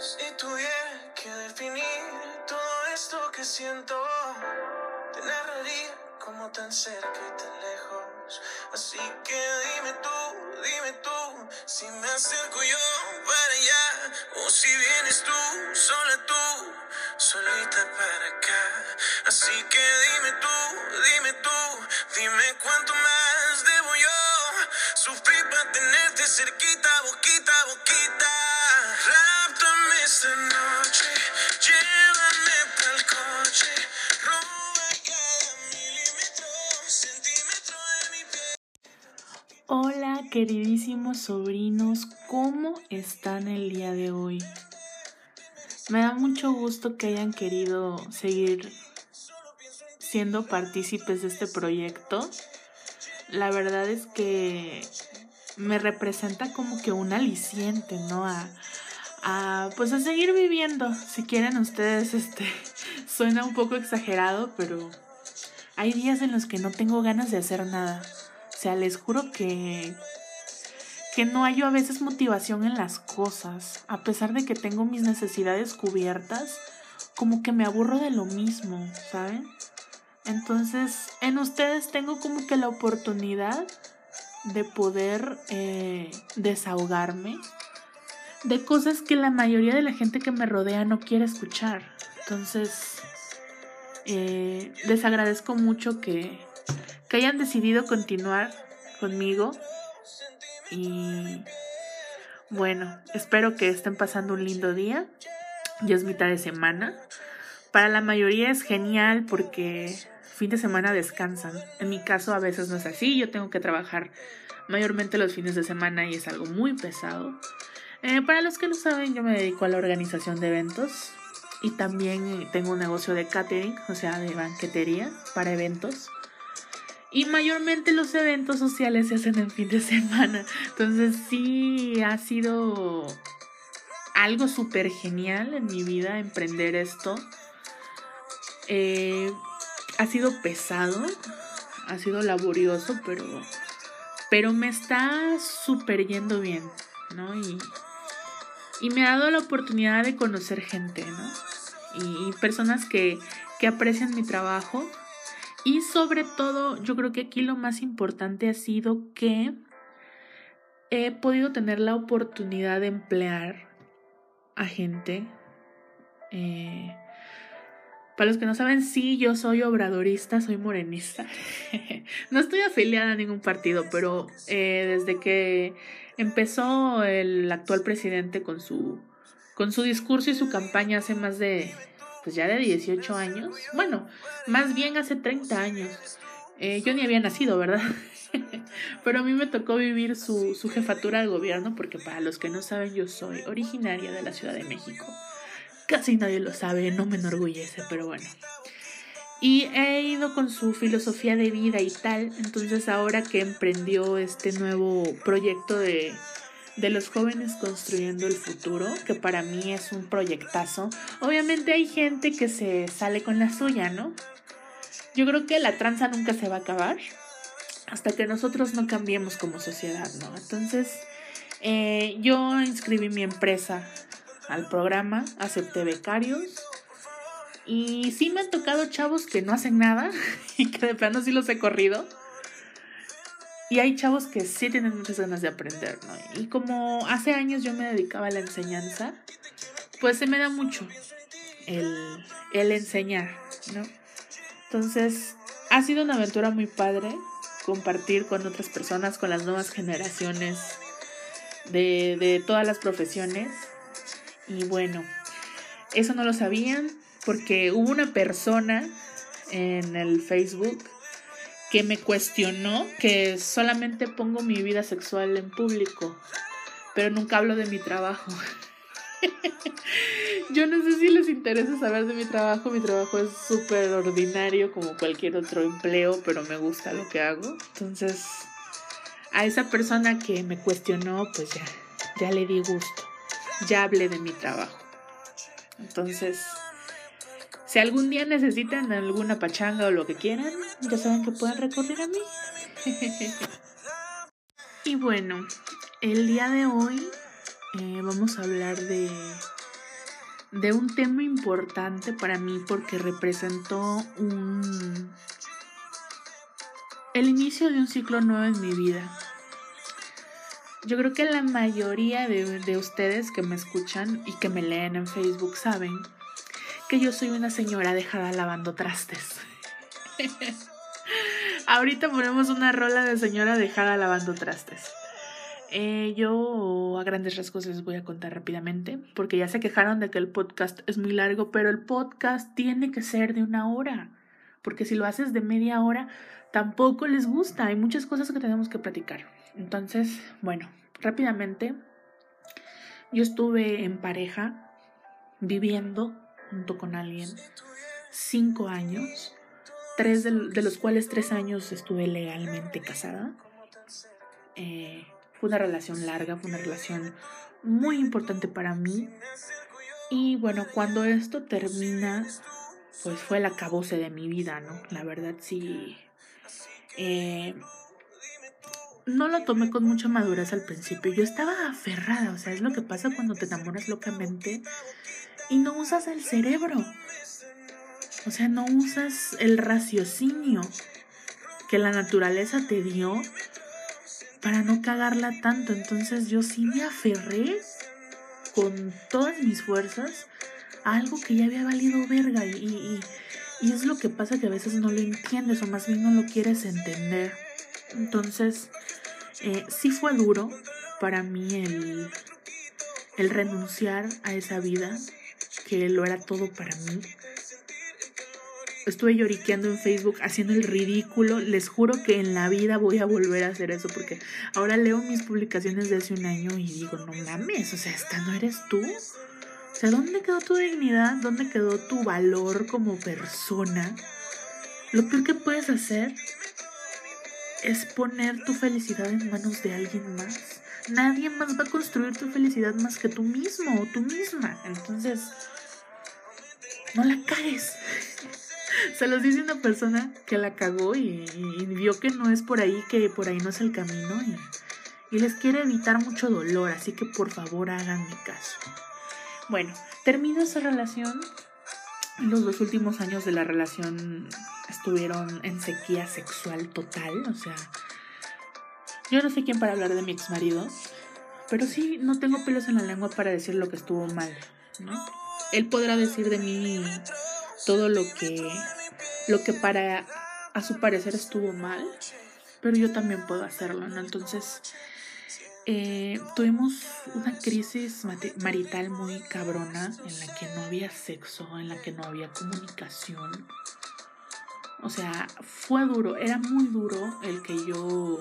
Si tuviera que definir todo esto que siento, te narraría como tan cerca y tan lejos. Así que dime tú, dime tú, si me acerco yo para allá, o si vienes tú, sola tú, solita para acá. Así que dime tú, dime tú, dime cuánto más debo yo sufrir para tenerte cerquita, boquita boquita. Hola queridísimos sobrinos, ¿cómo están el día de hoy? Me da mucho gusto que hayan querido seguir siendo partícipes de este proyecto. La verdad es que me representa como que un aliciente, ¿no? A, pues a seguir viviendo. Si quieren ustedes, este, suena un poco exagerado, pero hay días en los que no tengo ganas de hacer nada. O sea, les juro que que no hallo a veces motivación en las cosas, a pesar de que tengo mis necesidades cubiertas, como que me aburro de lo mismo, ¿saben? Entonces, en ustedes tengo como que la oportunidad de poder eh, desahogarme de cosas que la mayoría de la gente que me rodea no quiere escuchar. Entonces, eh, les agradezco mucho que, que hayan decidido continuar conmigo y bueno, espero que estén pasando un lindo día. Ya es mitad de semana. Para la mayoría es genial porque fin de semana descansan. En mi caso a veces no es así. Yo tengo que trabajar mayormente los fines de semana y es algo muy pesado. Eh, para los que no saben, yo me dedico a la organización de eventos y también tengo un negocio de catering, o sea, de banquetería para eventos. Y mayormente los eventos sociales se hacen en fin de semana. Entonces sí ha sido algo súper genial en mi vida emprender esto. Eh, ha sido pesado, ha sido laborioso, pero, pero me está súper yendo bien, ¿no? Y, y me ha dado la oportunidad de conocer gente, ¿no? Y, personas que, que aprecian mi trabajo y sobre todo, yo creo que aquí lo más importante ha sido que he podido tener la oportunidad de emplear a gente. Eh, para los que no saben, sí, yo soy obradorista, soy morenista. no estoy afiliada a ningún partido, pero eh, desde que empezó el actual presidente con su, con su discurso y su campaña hace más de pues ya de 18 años, bueno, más bien hace 30 años. Eh, yo ni había nacido, ¿verdad? Pero a mí me tocó vivir su, su jefatura de gobierno porque para los que no saben yo soy originaria de la Ciudad de México. Casi nadie lo sabe, no me enorgullece, pero bueno. Y he ido con su filosofía de vida y tal, entonces ahora que emprendió este nuevo proyecto de de los jóvenes construyendo el futuro, que para mí es un proyectazo. Obviamente hay gente que se sale con la suya, ¿no? Yo creo que la tranza nunca se va a acabar hasta que nosotros no cambiemos como sociedad, ¿no? Entonces, eh, yo inscribí mi empresa al programa, acepté becarios y sí me han tocado chavos que no hacen nada y que de plano sí los he corrido. Y hay chavos que sí tienen muchas ganas de aprender, ¿no? Y como hace años yo me dedicaba a la enseñanza, pues se me da mucho el, el enseñar, ¿no? Entonces, ha sido una aventura muy padre compartir con otras personas, con las nuevas generaciones de, de todas las profesiones. Y bueno, eso no lo sabían porque hubo una persona en el Facebook que me cuestionó que solamente pongo mi vida sexual en público, pero nunca hablo de mi trabajo. Yo no sé si les interesa saber de mi trabajo, mi trabajo es súper ordinario como cualquier otro empleo, pero me gusta lo que hago. Entonces, a esa persona que me cuestionó, pues ya, ya le di gusto, ya hablé de mi trabajo. Entonces, si algún día necesitan alguna pachanga o lo que quieran, ya saben que pueden recurrir a mí. y bueno, el día de hoy eh, vamos a hablar de, de un tema importante para mí porque representó un el inicio de un ciclo nuevo en mi vida. Yo creo que la mayoría de, de, ustedes que me escuchan y que me leen en Facebook saben que yo soy una señora dejada lavando trastes. Ahorita ponemos una rola de señora dejada lavando trastes. Eh, yo a grandes rasgos les voy a contar rápidamente, porque ya se quejaron de que el podcast es muy largo, pero el podcast tiene que ser de una hora, porque si lo haces de media hora, tampoco les gusta, hay muchas cosas que tenemos que platicar. Entonces, bueno, rápidamente, yo estuve en pareja, viviendo junto con alguien, cinco años, tres de, los cuales tres años estuve legalmente casada. Eh, fue una relación larga, fue una relación muy importante para mí. Y bueno, cuando esto termina, pues fue el acabose de mi vida, ¿no? La verdad sí. Eh, no lo tomé con mucha madurez al principio. Yo estaba aferrada, o sea, es lo que pasa cuando te enamoras locamente y no usas el cerebro. O sea, no usas el raciocinio que la naturaleza te dio para no cagarla tanto. Entonces yo sí me aferré con todas mis fuerzas a algo que ya había valido verga y, y, es lo que pasa que a veces no lo entiendes o más bien no lo quieres entender. Entonces eh, sí fue duro para mí el, el renunciar a esa vida que lo era todo para mí estuve lloriqueando en Facebook haciendo el ridículo. Les juro que en la vida voy a volver a hacer eso porque ahora leo mis publicaciones de hace un año y digo, no mames, o sea, esta no eres tú. O sea, ¿dónde quedó tu dignidad? ¿Dónde quedó tu valor como persona? Lo peor que puedes hacer es poner tu felicidad en manos de alguien más. Nadie más va a construir tu felicidad más que tú mismo o tú misma. Entonces, no la cagues. Se los dice una persona que la cagó y, vio que no es por ahí, que por ahí no es el camino y, y les quiere evitar mucho dolor, así que por favor hagan mi caso. Bueno, terminó esa relación. Los dos últimos años de la relación estuvieron en sequía sexual total, o sea, yo no sé quién para hablar de mi ex marido, pero sí no tengo pelos en la lengua para decir lo que estuvo mal, ¿no? Él podrá decir de mí todo lo que, lo que para a su parecer estuvo mal, pero yo también puedo hacerlo, ¿no? Entonces, eh, tuvimos una crisis marital muy cabrona en la que no había sexo, en la que no había comunicación. O sea, fue duro, era muy duro el que yo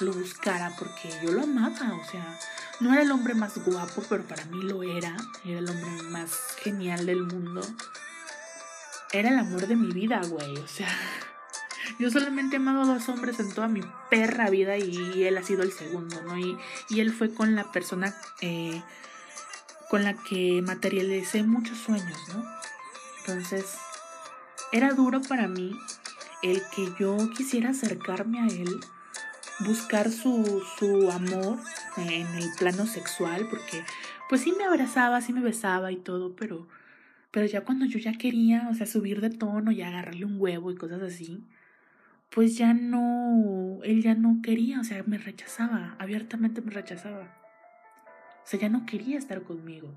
lo buscara porque yo lo amaba, o sea, no era el hombre más guapo, pero para mí lo era, era el hombre más genial del mundo era el amor de mi vida, güey. O sea, yo solamente he amado a dos hombres en toda mi perra vida y él ha sido el segundo, ¿no? Y, y él fue con la persona eh, con la que materialicé muchos sueños, ¿no? Entonces, era duro para mí el que yo quisiera acercarme a él, buscar su, su amor en el plano sexual, porque pues sí me abrazaba, sí me besaba y todo, pero pero ya cuando yo ya quería, o sea, subir de tono y agarrarle un huevo y cosas así, pues ya no, él ya no quería, o sea, me rechazaba, abiertamente me rechazaba. O sea, ya no quería estar conmigo.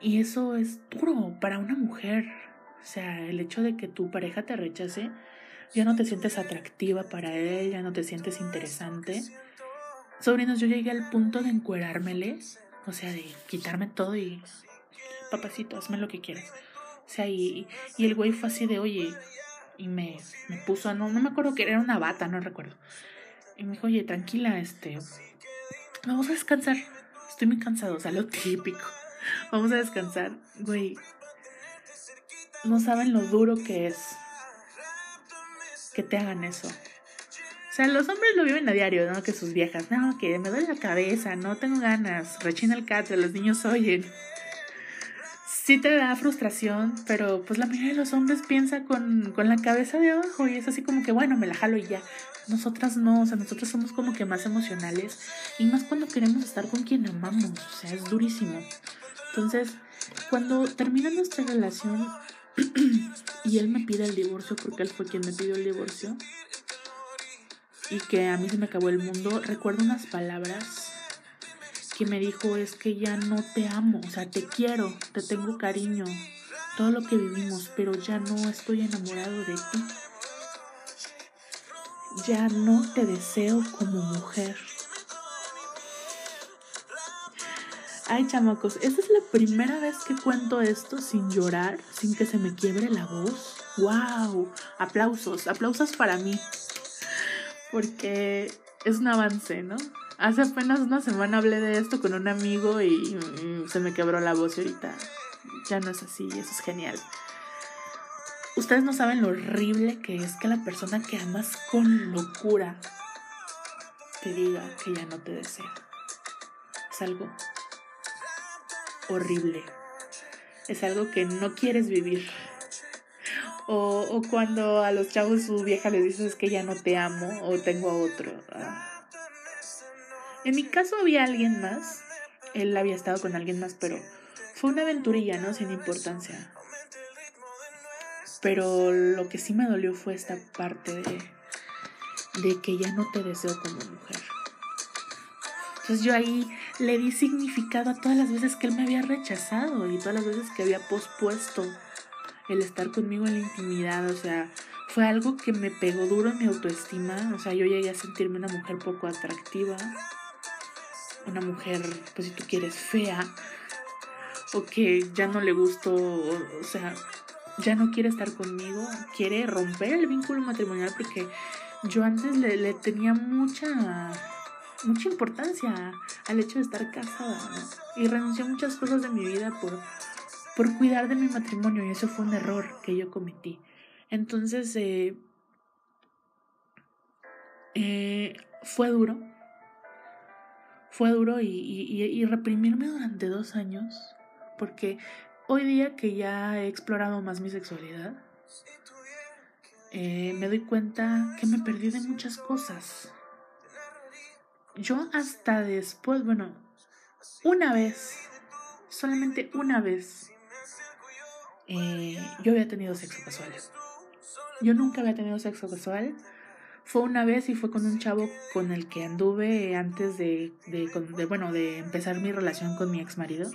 Y eso es duro para una mujer. O sea, el hecho de que tu pareja te rechace, ya no te sientes atractiva para él, ya no te sientes interesante. Sobrinos, yo llegué al punto de encuerármeles, o sea, de quitarme todo y papacito, hazme lo que quieras. O sea, y, y el güey fue así de, oye, y me, me puso, no, no me acuerdo que era una bata, no recuerdo. Y me dijo, oye, tranquila, este, vamos a descansar. Estoy muy cansado, o sea, lo típico. Vamos a descansar, güey. No saben lo duro que es que te hagan eso. O sea, los hombres lo viven a diario, ¿no? Que sus viejas, no, que me duele la cabeza, no tengo ganas, rechina el cat, los niños oyen sí te da frustración, pero pues la mayoría de los hombres piensa con, con la cabeza de abajo y es así como que, bueno, me la jalo y ya. Nosotras no, o sea, nosotros somos como que más emocionales y más cuando queremos estar con quien amamos, o sea, es durísimo. Entonces, Cuando termina nuestra relación y él me pide el divorcio, porque él fue quien me pidió el divorcio, y que a mí se me acabó el mundo, recuerdo unas palabras que me dijo es que ya no te amo, o sea, te quiero, te tengo cariño, todo lo que vivimos, pero ya no estoy enamorado de ti. Ya no te deseo como mujer. Ay, chamacos, esta es la primera vez que cuento esto sin llorar, sin que se me quiebre la voz. ¡Wow! Aplausos, aplausos para mí. Porque es un avance, ¿no? Hace apenas una semana hablé de esto con un amigo y, se me quebró la voz y ahorita ya no es así, eso es genial. Ustedes no saben lo horrible que es que la persona que amas con locura te diga que ya no te desea. Es algo horrible. Es algo que no quieres vivir. O, cuando a los chavos su vieja le dices que ya no te amo o tengo a otro. Ah. En mi caso había alguien más. Él había estado con alguien más, pero fue una aventurilla, ¿no? Sin importancia. Pero lo que sí me dolió fue esta parte de, de que ya no te deseo como mujer. Entonces yo ahí le di significado a todas las veces que él me había rechazado y todas las veces que había pospuesto el estar conmigo en la intimidad. O sea, fue algo que me pegó duro en mi autoestima. O sea, yo llegué a sentirme una mujer poco atractiva. Una mujer, pues si tú quieres, fea. O que ya no le gustó, o, sea, ya no quiere estar conmigo. Quiere romper el vínculo matrimonial porque yo antes le, le tenía mucha mucha importancia al hecho de estar casada, Y renuncié a muchas cosas de mi vida por, por cuidar de mi matrimonio y eso fue un error que yo cometí. Entonces, eh, eh, fue duro. Fue duro y, y, reprimirme durante dos años, porque hoy día que ya he explorado más mi sexualidad, eh, me doy cuenta que me perdí de muchas cosas yo hasta después, bueno, una vez, solamente una vez, eh, yo había tenido sexo casual. Yo nunca había tenido sexo casual. Fue una vez y fue con un chavo con el que anduve antes de, de, bueno, de empezar mi relación con mi ex marido.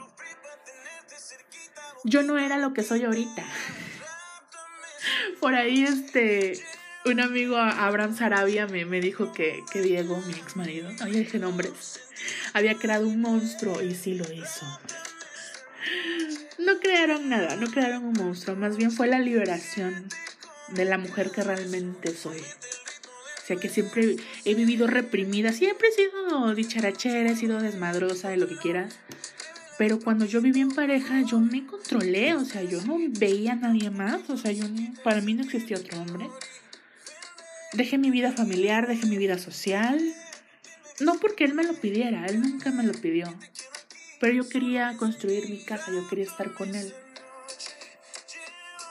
Yo no era lo que soy ahorita. Por ahí, este, un amigo, Abraham Sarabia, me, me dijo que, que, Diego, mi ex marido, no, nombres, había creado un monstruo y sí lo hizo. No crearon nada, no crearon un monstruo, más bien fue la liberación de la mujer que realmente soy. O sea que siempre he vivido reprimida, siempre he sido dicharachera, he sido desmadrosa, de lo que quieras. Pero cuando yo viví en pareja, yo me controlé, o sea, yo no veía a nadie más, o sea, yo para mí no existía otro hombre. Dejé mi vida familiar, dejé mi vida social. No porque él me lo pidiera, él nunca me lo pidió. Pero yo quería construir mi casa, yo quería estar con él.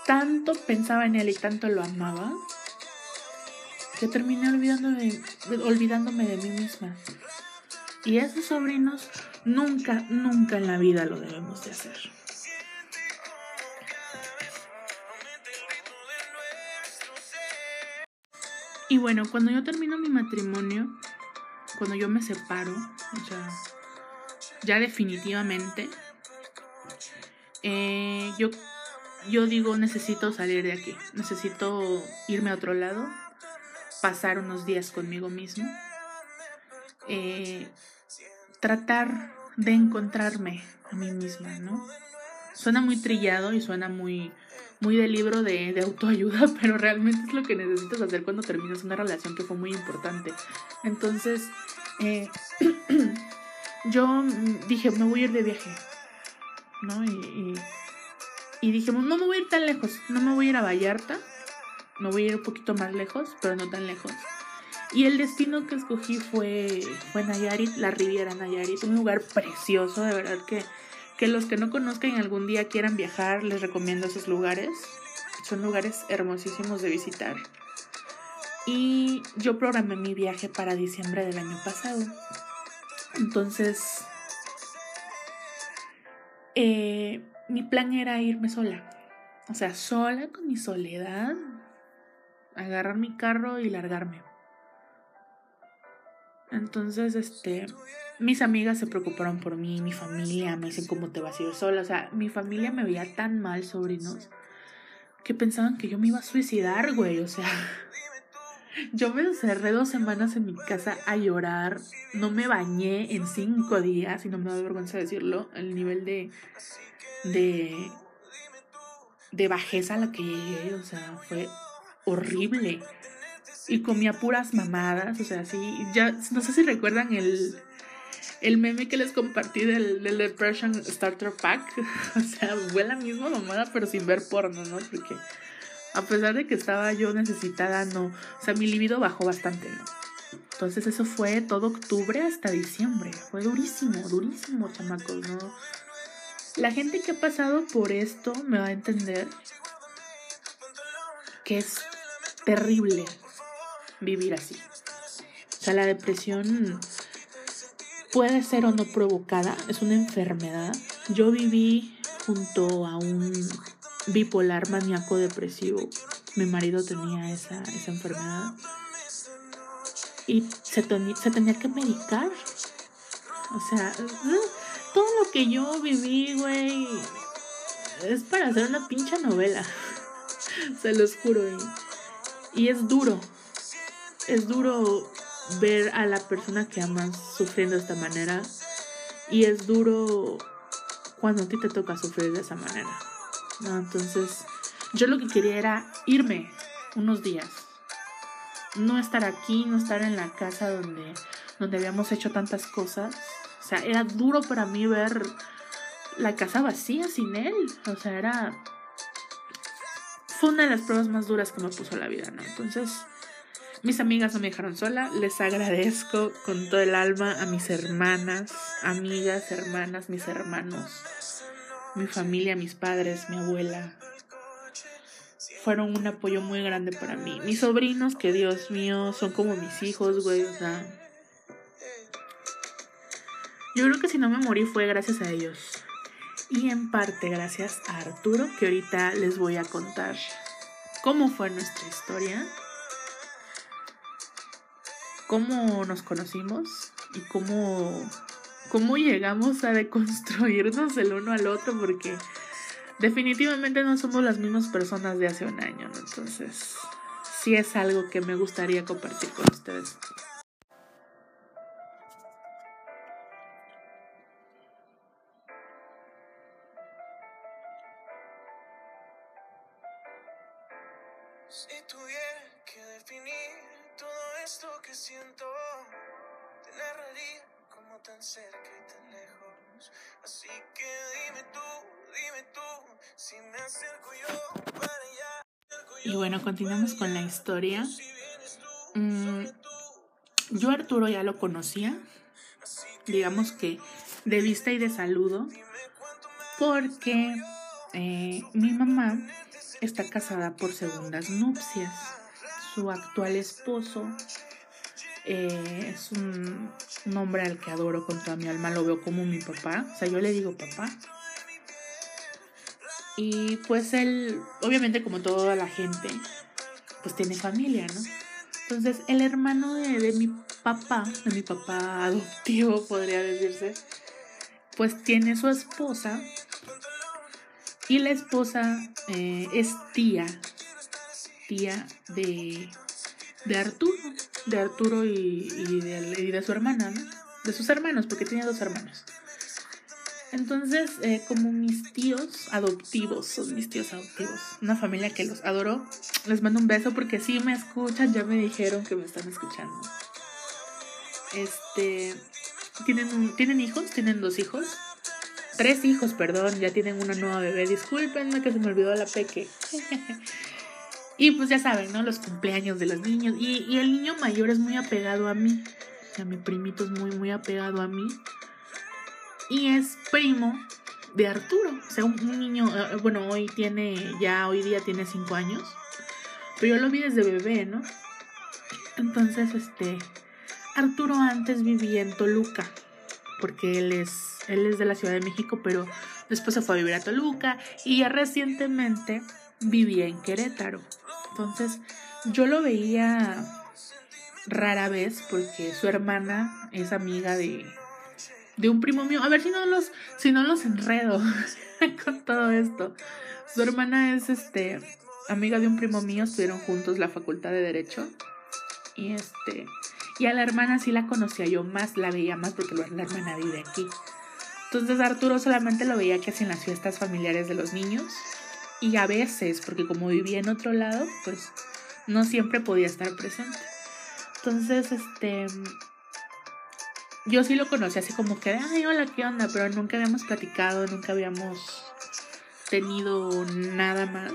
Tanto pensaba en él y tanto lo amaba que terminé olvidándome, olvidándome de mí misma. Y esos sobrinos nunca, nunca en la vida lo debemos de hacer. Y bueno, cuando yo termino mi matrimonio, cuando yo me separo, o sea, ya definitivamente, eh, yo, yo digo, necesito salir de aquí, necesito irme a otro lado, pasar unos días conmigo mismo, eh, tratar de encontrarme a mí misma, ¿no? Suena muy trillado y suena muy muy de libro de, autoayuda, pero realmente es lo que necesitas hacer cuando terminas una relación que fue muy importante. Entonces, eh, yo dije, me voy a ir de viaje, ¿no? Y, y, dije, no me voy a ir tan lejos, no me voy a ir a Vallarta, me voy a ir un poquito más lejos, pero no tan lejos. Y el destino que escogí fue, fue Nayarit, la Riviera Nayarit, un lugar precioso, de verdad que que los que no conozcan algún día quieran viajar, les recomiendo esos lugares. Son lugares hermosísimos de visitar. Y yo programé mi viaje para diciembre del año pasado. Entonces, eh, mi plan era irme sola. O sea, sola con mi soledad, agarrar mi carro y largarme. Entonces, este, mis amigas se preocuparon por mí, mi familia me dicen cómo te vas a ir sola. O sea, mi familia me veía tan mal, sobrinos, que pensaban que yo me iba a suicidar, güey. O sea, yo me encerré dos semanas en mi casa a llorar. No me bañé en cinco días, y no me da vergüenza decirlo, el nivel de, de, de bajeza a la que llegué. O sea, fue horrible. Y comía puras mamadas, o sea, así, ya, no sé si recuerdan el, el meme que les compartí del, del Depression Starter Pack. o sea, fue la misma mamada, pero sin ver porno, ¿no? Porque a pesar de que estaba yo necesitada, no, o sea, mi libido bajó bastante, ¿no? Entonces eso fue todo octubre hasta diciembre. Fue durísimo, durísimo, chamacos, ¿no? La gente que ha pasado por esto me va a entender que es terrible vivir así. O sea, la depresión puede ser o no provocada, es una enfermedad. Yo viví junto a un bipolar maníaco depresivo. Mi marido tenía esa, esa enfermedad. Y se, tenía que medicar. O sea, todo lo que yo viví, güey, es para hacer una pincha novela. Se los juro. Y es duro, es duro ver a la persona que amas sufriendo de esta manera y es duro cuando a ti te toca sufrir de esa manera. ¿no? Entonces, yo lo que quería era irme unos días. No estar aquí, no estar en la casa donde, donde habíamos hecho tantas cosas. O sea, era duro para mí ver la casa vacía sin él. O sea, era... Fue una de las pruebas más duras que me puso la vida, ¿no? Entonces, mis amigas no me dejaron sola, les agradezco con todo el alma a mis hermanas, amigas, hermanas, mis hermanos, mi familia, mis padres, mi abuela. Fueron un apoyo muy grande para mí. Mis sobrinos, que Dios mío, son como mis hijos, güey, o sea. Yo creo que si no me morí fue gracias a ellos. Y en parte gracias a Arturo, que ahorita les voy a contar cómo fue nuestra historia cómo nos conocimos y cómo, cómo llegamos a deconstruirnos el uno al otro, porque definitivamente no somos las mismas personas de hace un año, ¿no? Entonces, sí es algo que me gustaría compartir con ustedes. Y bueno, continuamos con la historia. Mm, yo Arturo ya lo conocía, digamos que de vista y de saludo, porque eh, mi mamá está casada por segundas nupcias. Su actual esposo eh, es un, un, hombre al que adoro con toda mi alma, lo veo como mi papá, o sea, yo le digo papá. Y pues él, obviamente como toda la gente, pues tiene familia, ¿no? Entonces el hermano de, de mi papá, de mi papá adoptivo podría decirse, pues tiene su esposa y la esposa eh, es tía, tía de, de Arturo, de Arturo y, y, de, y, de, su hermana, ¿no? De sus hermanos, porque tiene dos hermanos. Entonces, eh, como mis tíos adoptivos, son mis tíos adoptivos, una familia que los adoro, les mando un beso porque si me escuchan, ya me dijeron que me están escuchando. Este, tienen, tienen hijos, tienen dos hijos, tres hijos, perdón, ya tienen una nueva bebé. Discúlpenme que se me olvidó la peque. y pues ya saben, ¿no? Los cumpleaños de los niños. Y, y, el niño mayor es muy apegado a mí. Sea, mi primito es muy, muy apegado a mí. Y es primo de Arturo. O sea, un, niño, uh, bueno, hoy tiene, ya hoy día tiene cinco años. Pero yo lo vi desde bebé, ¿no? Entonces, este, Arturo antes vivía en Toluca. Porque él es él es de la Ciudad de México, pero Después se fue a vivir a Toluca y ya recientemente vivía en Querétaro. Entonces yo lo veía rara vez porque su hermana es amiga de, de un primo mío. A ver si no los, si no los enredo con todo esto. Su hermana es este amiga de un primo mío, estuvieron juntos la facultad de Derecho. Y este. Y a la hermana sí la conocía yo más, la veía más porque la hermana vive aquí. Entonces Arturo solamente lo veía casi en las fiestas familiares de los niños. Y a veces, porque como vivía en otro lado, pues no siempre podía estar presente. Entonces, este. Yo sí lo conocí así como que, ay, hola, ¿qué onda? Pero nunca habíamos platicado, nunca habíamos tenido nada más.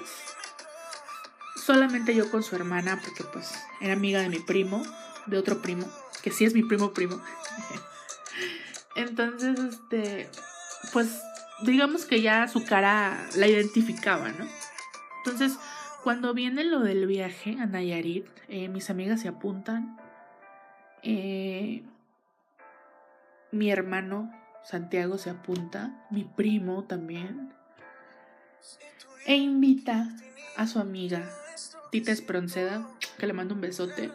Solamente yo con su hermana, porque pues era amiga de mi primo, de otro primo, que sí es mi primo primo. Entonces, este, pues digamos que ya su cara la identificaba, ¿no? Entonces, cuando viene lo del viaje a Nayarit, eh, mis amigas se apuntan. Eh, mi hermano Santiago se apunta, mi primo también. E invita a su amiga Tita Espronceda, que le mando un besote.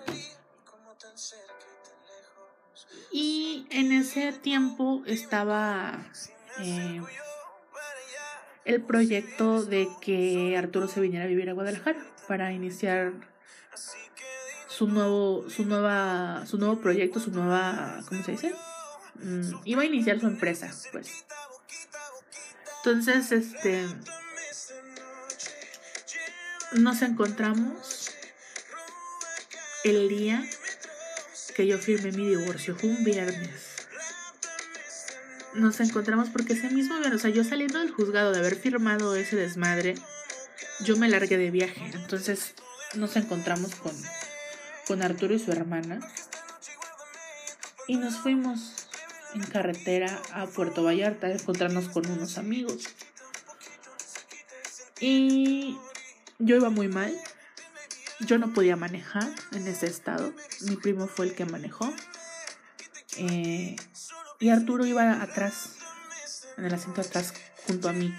Y en ese tiempo estaba eh, el proyecto de que Arturo se viniera a vivir a Guadalajara para iniciar su nuevo, su nueva, su nuevo proyecto, su nueva, ¿cómo se dice? Mm, iba a iniciar su empresa, pues. Entonces, este, nos encontramos el día que yo firmé mi divorcio, fue un viernes nos encontramos porque ese mismo viernes, o sea, yo saliendo del juzgado de haber firmado ese desmadre, yo me largué de viaje. Entonces nos encontramos con, con Arturo y su hermana y nos fuimos en carretera a Puerto Vallarta encontrarnos con unos amigos. Y yo iba muy mal. Yo no podía manejar en ese estado. Mi primo fue el que manejó. Eh, y Arturo iba atrás, en el asiento atrás, junto a mí,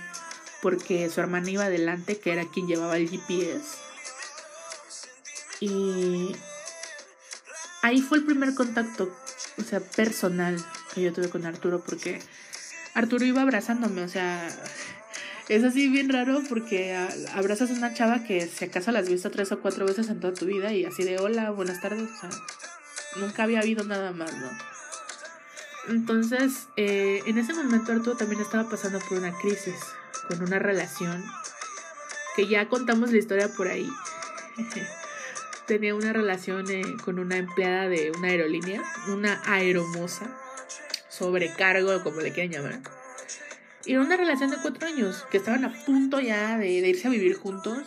porque su hermana iba adelante, que era quien llevaba el GPS. Y ahí fue el primer contacto, o sea, personal que yo tuve con Arturo, porque Arturo iba abrazándome, o sea, es así bien raro porque abrazas a una chava que si acaso la has visto tres o cuatro veces en toda tu vida y así de hola, buenas tardes, o sea, nunca había habido nada más, ¿no? Entonces, eh, en ese momento Arturo también estaba pasando por una crisis, con una relación, que ya contamos la historia por ahí. Tenía una relación eh, con una empleada de una aerolínea, una aeromosa, sobrecargo, como le quieran llamar. Y era una relación de cuatro años, que estaban a punto ya de, irse a vivir juntos.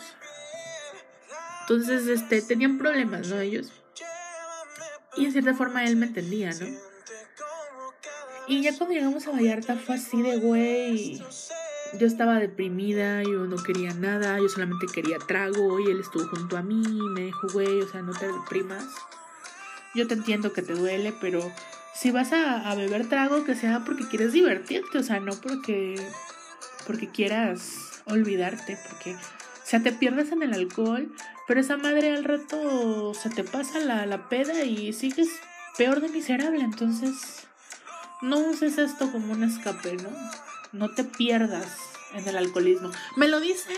Entonces, este, tenían problemas, ¿no? Ellos. Y en cierta forma él me entendía, ¿no? Y ya cuando llegamos a Vallarta fue así de, güey, yo estaba deprimida, yo no quería nada, yo solamente quería trago y él estuvo junto a mí y me dijo, güey, o sea, no te deprimas. Yo te entiendo que te duele, pero si vas a, beber trago, que sea porque quieres divertirte, o sea, no porque, porque quieras olvidarte, porque, o sea, te pierdes en el alcohol, pero esa madre al rato se te pasa la, la peda y sigues peor de miserable, entonces no uses esto como un escape, ¿no? No te pierdas en el alcoholismo. Me lo dice,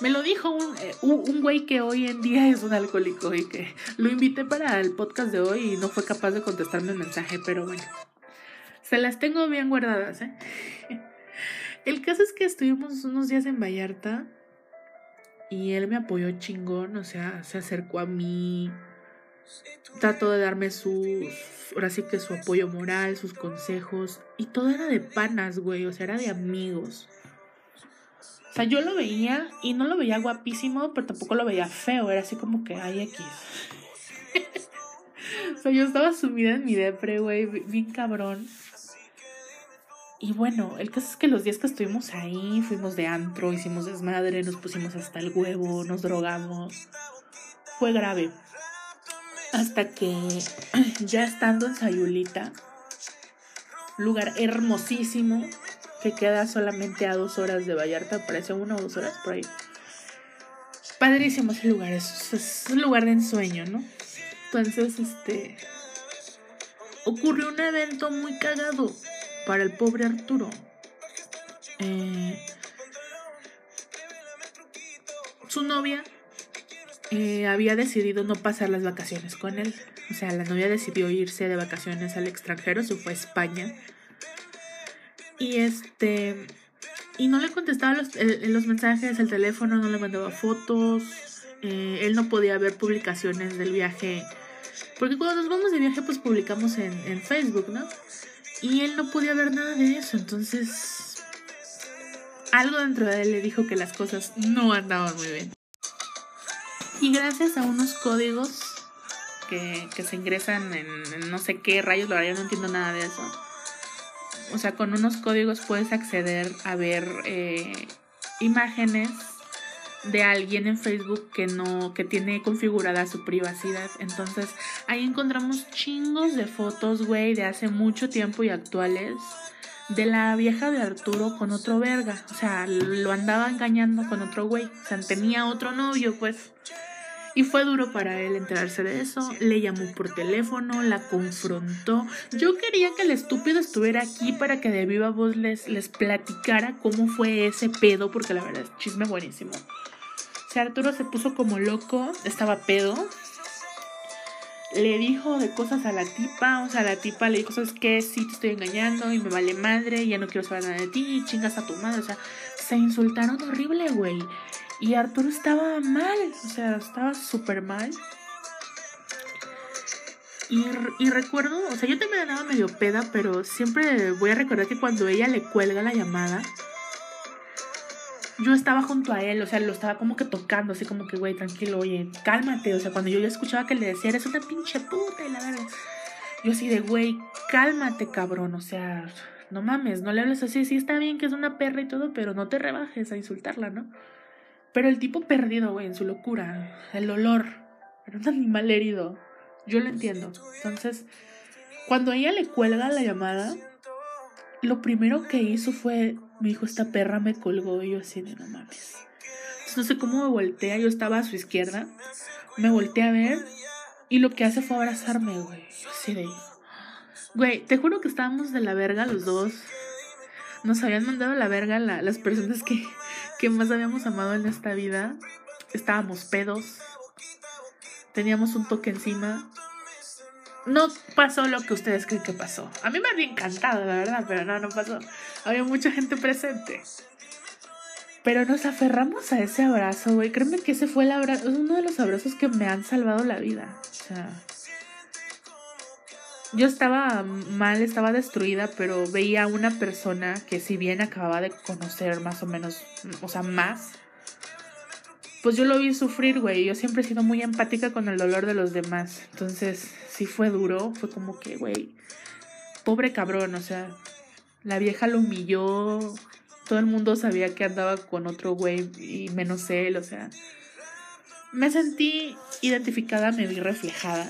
me lo dijo un, eh, un güey que hoy en día es un alcohólico y que lo invité para el podcast de hoy y no fue capaz de contestarme el mensaje, pero bueno, se las tengo bien guardadas, ¿eh? El caso es que estuvimos unos días en Vallarta y él me apoyó chingón, o sea, se acercó a mí, trató de darme sus, ahora sí que su apoyo moral, sus consejos, y todo era de panas, güey, o sea, era de amigos. O sea, yo lo veía y no lo veía guapísimo, pero tampoco lo veía feo, era así como que, ay, X. o sea, yo estaba sumida en mi depre, güey, bien cabrón. Y bueno, el caso es que los días que estuvimos ahí, fuimos de antro, hicimos desmadre, nos pusimos hasta el huevo, nos drogamos. Fue grave. Hasta que ya estando en Sayulita, lugar hermosísimo, que queda solamente a dos horas de Vallarta, parece una o dos horas por ahí. Padrísimo ese lugar, es, un lugar de ensueño, ¿no? Entonces, este. Ocurrió un evento muy cagado para el pobre Arturo. Eh, su novia eh, había decidido no pasar las vacaciones con él. O sea, la novia decidió irse de vacaciones al extranjero, se fue a España. Y este. Y no le contestaba los, los mensajes, el teléfono, no le mandaba fotos. Eh, él no podía ver publicaciones del viaje. Porque cuando nos vamos de viaje, pues publicamos en, en Facebook, ¿no? Y él no podía ver nada de eso. Entonces. Algo dentro de él le dijo que las cosas no andaban muy bien. Y gracias a unos códigos que, que se ingresan en, en, no sé qué rayos, lo yo no entiendo nada de eso. O sea, con unos códigos puedes acceder a ver eh, imágenes de alguien en Facebook que no, que tiene configurada su privacidad. Entonces, ahí encontramos chingos de fotos, güey, de hace mucho tiempo y actuales. De la vieja de Arturo con otro verga. O sea, lo andaba engañando con otro güey. O sea, tenía otro novio, pues. Y fue duro para él enterarse de eso. Le llamó por teléfono, la confrontó. Yo quería que el estúpido estuviera aquí para que de viva voz les, les platicara cómo fue ese pedo, porque la verdad es chisme buenísimo. O sea, Arturo se puso como loco, estaba pedo. Le dijo de cosas a la tipa, o sea, la tipa le dijo, ¿sabes qué? Sí, te estoy engañando y me vale madre, ya no quiero saber nada de ti, chingas a tu madre, o sea, se insultaron horrible, güey. Y Arturo estaba mal, o sea, estaba súper mal. Y, y, recuerdo, o sea, yo también andaba medio peda, pero siempre voy a recordar que cuando ella le cuelga la llamada, yo estaba junto a él, o sea, lo estaba como que tocando, así como que, güey, tranquilo, oye, cálmate. O sea, cuando yo ya escuchaba que le decía, eres una pinche puta y la verdad. Yo así de, güey, cálmate, cabrón, o sea, no mames, no le hables así, sí está bien que es una perra y todo, pero no te rebajes a insultarla, ¿no? Pero el tipo perdido, güey, en su locura, el olor, era un animal herido. Yo lo entiendo. Entonces, cuando ella le cuelga la llamada, lo primero que hizo fue, me dijo, esta perra me colgó y yo así de no mames. Entonces, no sé cómo me voltea, yo estaba a su izquierda, me volteé a ver y lo que hace fue abrazarme, güey. Yo así de... Güey, te juro que estábamos de la verga los dos. Nos habían mandado la verga la, las personas que, que más habíamos amado en esta vida. Estábamos pedos. Teníamos un toque encima. No pasó lo que ustedes creen que pasó. A mí me había encantado, la verdad, pero no, no pasó. Había mucha gente presente. Pero nos aferramos a ese abrazo, güey. Créeme que ese fue el abrazo, uno de los abrazos que me han salvado la vida. O sea, yo estaba mal, estaba destruida, pero veía a una persona que si bien acababa de conocer más o menos, o sea, más, pues yo lo vi sufrir, güey. Yo siempre he sido muy empática con el dolor de los demás. Entonces, sí fue duro, fue como que, güey, pobre cabrón, o sea, la vieja lo humilló, todo el mundo sabía que andaba con otro güey y menos él, o sea, me sentí identificada, me vi reflejada.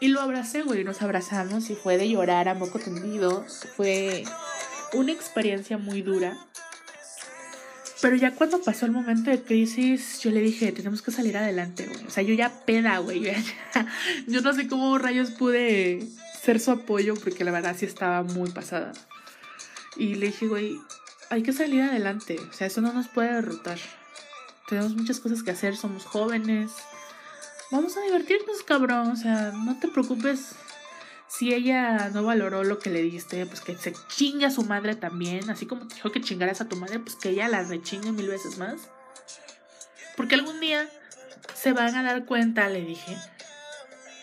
Y lo abracé, güey, nos abrazamos y fue de llorar a moco tendido. Fue una experiencia muy dura. Pero ya cuando pasó el momento de crisis, yo le dije, tenemos que salir adelante, güey. O sea, yo ya peda, güey. Yo, yo no sé cómo rayos pude ser su apoyo porque la verdad sí estaba muy pasada. Y le dije, güey, hay que salir adelante. O sea, eso no nos puede derrotar. Tenemos muchas cosas que hacer, somos jóvenes vamos a divertirnos, cabrón. O sea, no te preocupes si ella no valoró lo que le diste, pues que se chingue a su madre también. Así como te dijo que chingaras a tu madre, pues que ella la rechingue mil veces más. Porque algún día se van a dar cuenta, le dije,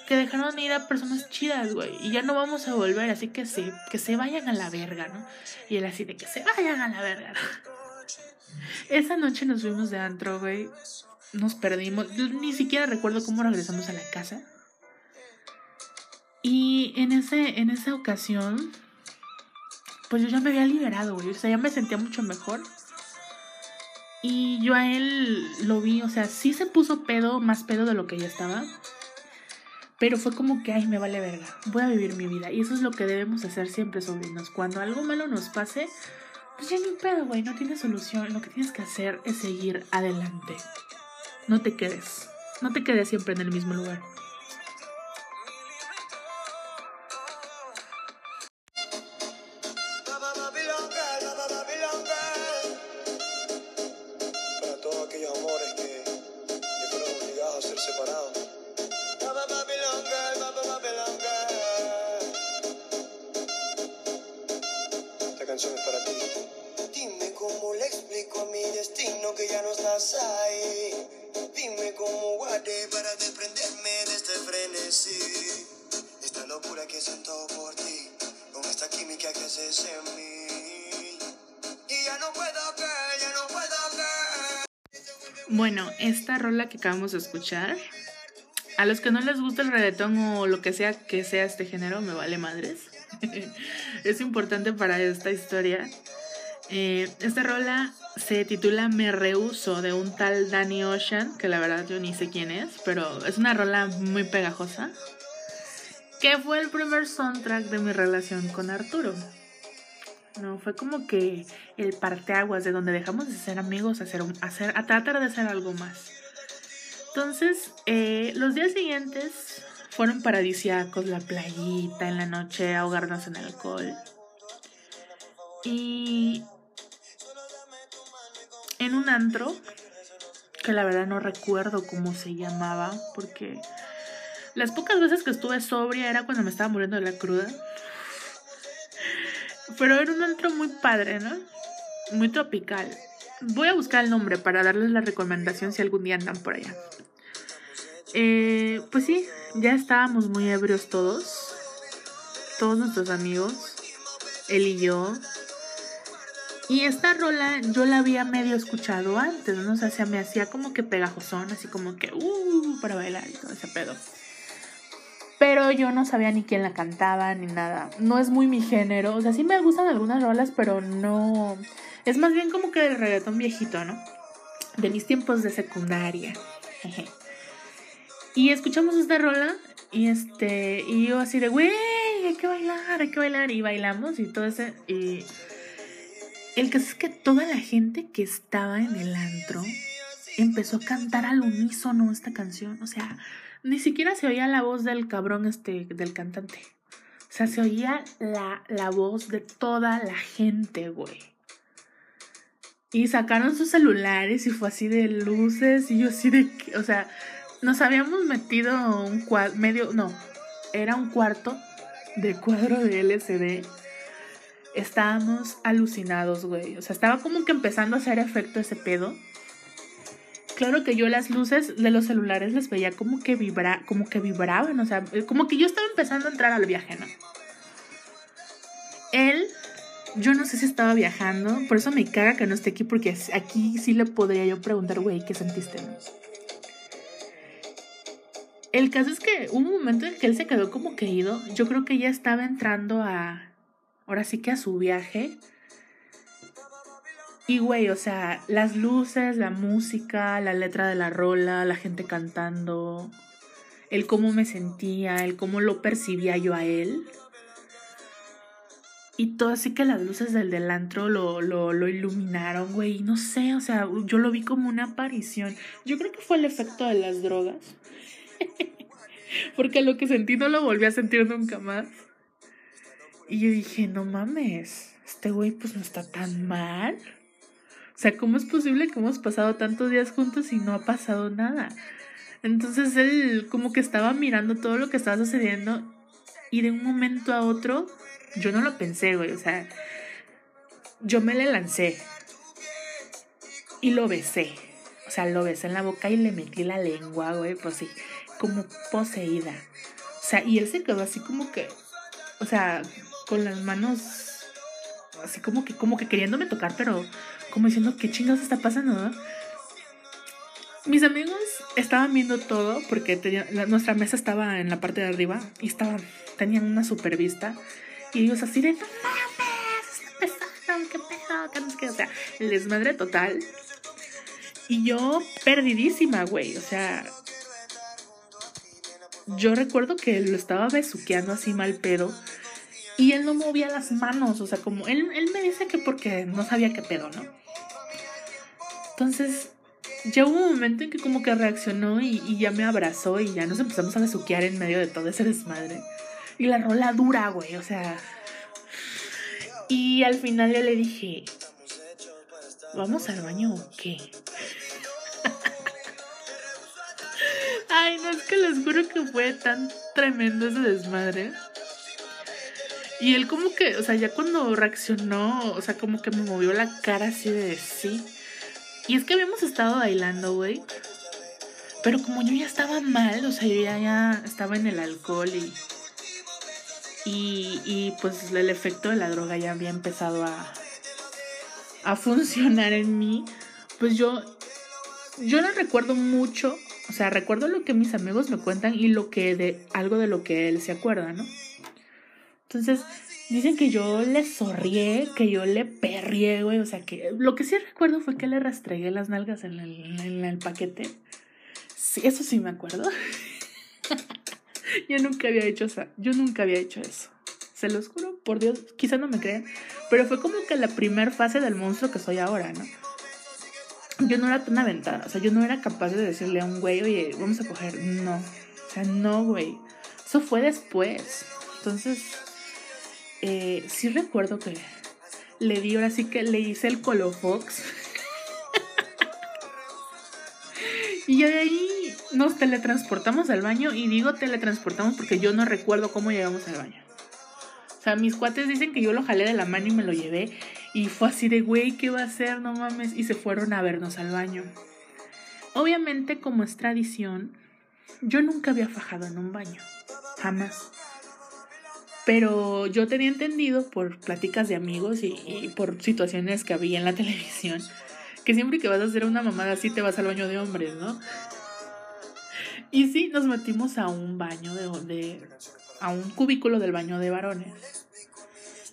que dejaron ir a personas chidas, güey. Y ya no vamos a volver, así que sí, que se vayan a la verga, ¿no? Y él así de que se vayan a la verga. Esa noche nos fuimos de antro, güey nos perdimos. Ni siquiera recuerdo cómo regresamos a la casa. Y en, ese, en esa ocasión, pues yo ya me había liberado, güey. O sea, ya me sentía mucho mejor. Y yo a él lo vi, o sea, sí se puso pedo, más pedo de lo que ya estaba. Pero fue como que, ay, me vale verga, voy a vivir mi vida. Y eso es lo que debemos hacer siempre, sobrinos. Cuando algo malo nos pase, pues ya ni pedo, güey, no tiene solución. Lo que tienes que hacer es seguir adelante. No te quedes. No te quedes siempre en el mismo lugar. Rola que acabamos de escuchar, a los que no les gusta el reggaetón o lo que sea que sea este género, me vale madres. es importante para esta historia. Eh, esta rola se titula Me Rehuso de un tal Danny Ocean, que la verdad yo ni sé quién es, pero es una rola muy pegajosa. Que fue el primer soundtrack de mi relación con Arturo. No, fue como que el parteaguas de donde dejamos de ser amigos a, un- a, hacer- a tratar de hacer algo más. Entonces, eh, los días siguientes fueron paradisíacos, la playita en la noche, ahogarnos en alcohol. Y en un antro, que la verdad no recuerdo cómo se llamaba, porque las pocas veces que estuve sobria era cuando me estaba muriendo de la cruda. Pero era un antro muy padre, ¿no? Muy tropical. Voy a buscar el nombre para darles la recomendación si algún día andan por allá. Eh, pues sí, ya estábamos muy ebrios todos. Todos nuestros amigos. Él y yo. Y esta rola yo la había medio escuchado antes, ¿no? O sea, se me hacía como que pegajosón, así como que, uh, para bailar y todo ese pedo. Pero yo no sabía ni quién la cantaba ni nada. No es muy mi género. O sea, sí me gustan algunas rolas, pero no. Es más bien como que el reggaetón viejito, ¿no? De mis tiempos de secundaria. Jeje. Y escuchamos esta rola y este y yo así de, güey, hay que bailar, hay que bailar y bailamos y todo ese y el caso es que toda la gente que estaba en el antro empezó a cantar al unísono esta canción, o sea, ni siquiera se oía la voz del cabrón este del cantante. O sea, se oía la, la voz de toda la gente, güey. Y sacaron sus celulares y fue así de luces y yo así de, o sea, nos habíamos metido un cuadro, medio, no, era un cuarto de cuadro de LCD. Estábamos alucinados, güey. O sea, estaba como que empezando a hacer efecto ese pedo. Claro que yo las luces de los celulares les veía como que vibra, como que vibraban, o sea, como que yo estaba empezando a entrar al viaje, ¿no? Él, yo no sé si estaba viajando, por eso me caga que no esté aquí, porque aquí sí le podría yo preguntar, güey, ¿qué sentiste? no? El caso es que hubo un momento en que él se quedó como que ido. Yo creo que ya estaba entrando a. Ahora sí que a su viaje. Y güey, o sea, las luces, la música, la letra de la rola, la gente cantando, el cómo me sentía, el cómo lo percibía yo a él. Y todo así que las luces del del antro lo, lo, lo iluminaron, güey. No sé, o sea, yo lo vi como una aparición. Yo creo que fue el efecto de las drogas. Porque lo que sentí no lo volví a sentir nunca más. Y yo dije, no mames, este güey pues no está tan mal. O sea, ¿cómo es posible que hemos pasado tantos días juntos y no ha pasado nada? Entonces él como que estaba mirando todo lo que estaba sucediendo y de un momento a otro, yo no lo pensé, güey, o sea, yo me le lancé y lo besé. O sea, lo besé en la boca y le metí la lengua, güey, pues sí, como poseída. O sea, y él se quedó así como que, o sea, con las manos así como que, como que queriéndome tocar, pero como diciendo, ¿qué chingados está pasando? no?". Mis amigos estaban viendo todo porque tenía- nuestra mesa estaba en la parte de arriba y estaban, tenían una super vista. Y ellos así de, no mames, pesado, qué pedo, qué no sé qué", O sea, el desmadre total. Y yo perdidísima, güey. O sea, yo recuerdo que lo estaba besuqueando así mal pedo. Y él no movía las manos, o sea, como él, él me dice que porque no sabía qué pedo, ¿no? Entonces, ya hubo un momento en que como que reaccionó y, ya me abrazó y ya nos empezamos a besuquear en medio de todo ese desmadre. Y la rola dura, güey, o sea. Y al final yo le dije, ¿vamos al baño o qué? Ay, no es que les juro que fue tan tremendo ese desmadre. Y él como que, o sea, ya cuando reaccionó, o sea, como que me movió la cara así de sí. Y es que habíamos estado bailando, güey. Pero como yo ya estaba mal, o sea, yo ya, estaba en el alcohol y, y, y pues el efecto de la droga ya había empezado a, a funcionar en mí. Pues yo, yo no recuerdo mucho, o sea, recuerdo lo que mis amigos me cuentan y lo que de algo de lo que él se acuerda, ¿no? Entonces, dicen que yo le sorrié, que yo le perrié, güey. O sea, que lo que sí recuerdo fue que le rastregué las nalgas en el, paquete. Sí, eso sí me acuerdo. yo nunca había hecho eso. Yo nunca había hecho eso. Se los juro, por Dios, quizá no me crean. Pero fue como que la primera fase del monstruo que soy ahora, ¿no? Yo no era tan aventada. O sea, yo no era capaz de decirle a un güey, oye, vamos a coger. No. O sea, no, güey. Eso fue después. Entonces, eh, sí recuerdo que le di, ahora sí que le hice el colofox. y de ahí nos teletransportamos al baño. Y digo teletransportamos porque yo no recuerdo cómo llegamos al baño. O sea, mis cuates dicen que yo lo jalé de la mano y me lo llevé. Y fue así de, güey, ¿qué va a hacer? No mames. Y se fueron a vernos al baño. Obviamente, como es tradición, yo nunca había fajado en un baño. Jamás. Pero yo tenía entendido por pláticas de amigos y, por situaciones que había en la televisión que siempre que vas a hacer una mamada así te vas al baño de hombres, ¿no? Y sí, nos metimos a un baño de, de a un cubículo del baño de varones.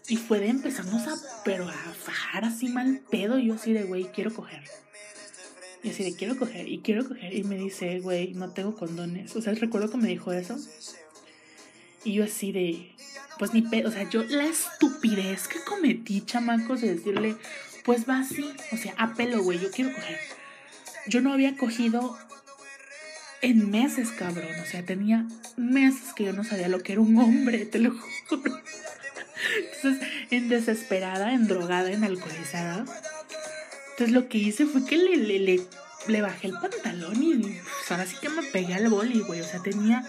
Y fue de empezarnos a, pero a fajar así mal pedo. Yo así de, güey, quiero coger. Y así de, quiero coger, y quiero coger. Y me dice, güey, no tengo condones. O sea, recuerdo que me dijo eso. Y yo así de, pues ni pedo, o sea, yo la estupidez que cometí, chamacos, de decirle, pues va así, o sea, a pelo, güey, yo quiero coger. Yo no había cogido en meses, cabrón, o sea, tenía meses que yo no sabía lo que era un hombre, te lo juro. Entonces, en desesperada, en drogada, en alcoholizada. Entonces lo que hice fue que le, le, le, bajé el pantalón y pues, ahora sí que me pegué al boli, güey. O sea, tenía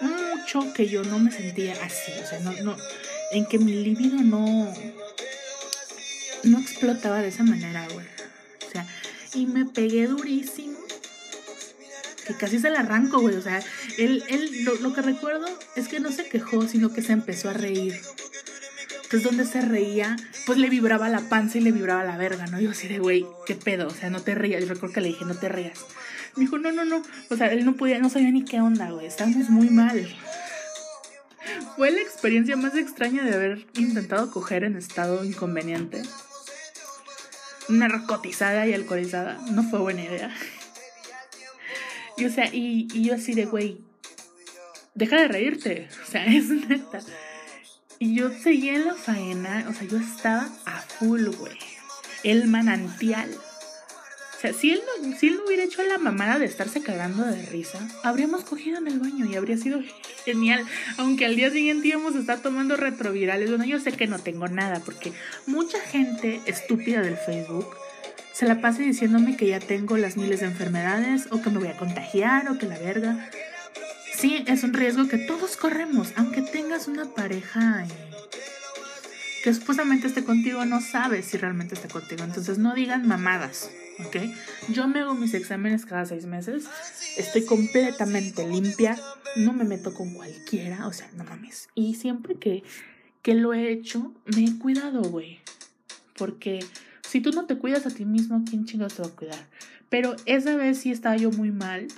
mucho que yo no me sentía así, o sea, no, no, en que mi libido no, no explotaba de esa manera, güey. O sea, y me pegué durísimo, que casi se la arranco, güey. O sea, él, él lo, lo que recuerdo es que no se quejó, sino que se empezó a reír. Entonces, donde se reía, pues le vibraba la panza y le vibraba la verga, ¿no? Yo así de, güey, ¿qué pedo? O sea, no te rías. Yo recuerdo que le dije, no te rías. Me dijo, no, no, no. O sea, él no podía, no sabía ni qué onda, güey. Estamos muy mal. Fue la experiencia más extraña de haber intentado coger en estado inconveniente. Narcotizada y alcoholizada. No fue buena idea. Y o sea, y, y yo así de, güey, deja de reírte. O sea, es neta. Y yo seguía en la faena, o sea, yo estaba a full, güey. El manantial. O sea, si él, no, si él no hubiera hecho la mamada de estarse cagando de risa, habríamos cogido en el baño y habría sido genial. Aunque al día siguiente íbamos a estar tomando retrovirales. Bueno, yo sé que no tengo nada, porque mucha gente estúpida del Facebook se la pasa diciéndome que ya tengo las miles de enfermedades, o que me voy a contagiar, o que la verga. Sí, es un riesgo que todos corremos, aunque tengas una pareja que supuestamente esté contigo, no sabes si realmente está contigo. Entonces no digan mamadas. ¿ok? Yo me hago mis exámenes cada seis meses, estoy completamente limpia, no me meto con cualquiera, o sea, no mames. Y siempre que, que lo he hecho, me he cuidado, güey. Porque si tú no te cuidas a ti mismo, ¿quién chingados te va a cuidar? Pero esa vez sí estaba yo muy mal.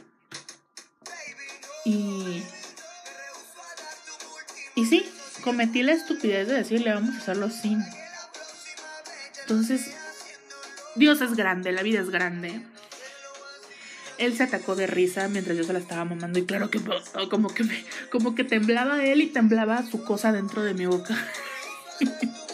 Y... Y sí, cometí la estupidez de decirle, vamos a hacerlo sin. Entonces, Dios es grande, la vida es grande. Él se atacó de risa mientras yo se la estaba mamando y claro que como que me, como que temblaba él y temblaba su cosa dentro de mi boca.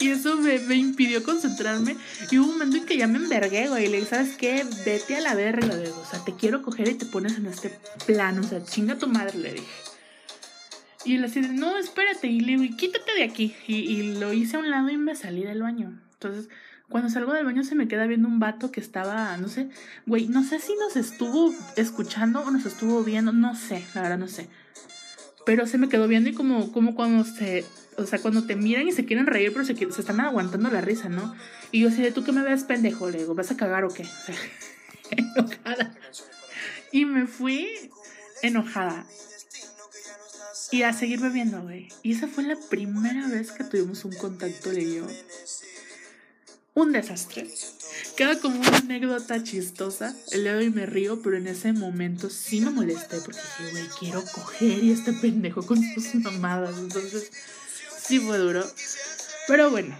y eso me, me, impidió concentrarme. Y hubo un momento en que ya me envergué, güey. Y le dije, ¿sabes qué? Vete a la verga, güey. O sea, te quiero coger y te pones en este plano. O sea, chinga tu madre, le dije. Y él así de, no, espérate. Y le digo, quítate de aquí. Y, y lo hice a un lado y me salí del baño. Entonces, cuando salgo del baño se me queda viendo un vato que estaba, no sé, güey, no sé si nos estuvo escuchando o nos estuvo viendo, no sé, la verdad no sé. Pero se me quedó viendo y como, como cuando se, o sea, cuando te miran y se quieren reír, pero se, se están aguantando la risa, ¿no? Y yo de, ¿tú qué me ves pendejo? Le digo, ¿vas a cagar o qué? Enojada. Y me fui enojada. Y a seguir bebiendo, güey. Y esa fue la primera vez que tuvimos un contacto de yo un desastre. Queda como una anécdota chistosa. El día de hoy me río, pero en ese momento sí me molesté porque dije, güey, quiero coger y este pendejo con sus mamadas. Entonces, sí fue duro. Pero bueno,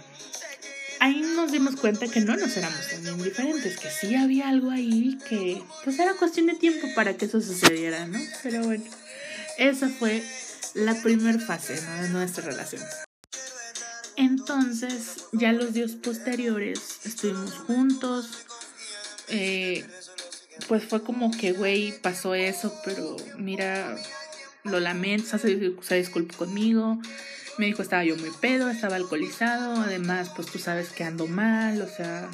ahí nos dimos cuenta que no nos éramos tan indiferentes, que sí había algo ahí que pues era cuestión de tiempo para que eso sucediera, ¿no? Pero bueno, esa fue la primera fase ¿no? de nuestra relación. Entonces, ya los días posteriores estuvimos juntos. Eh, pues fue como que, güey, pasó eso, pero mira, lo lamento, se, se conmigo. Me dijo, estaba yo muy pedo, estaba alcoholizado. Además, pues tú sabes que ando mal, o sea,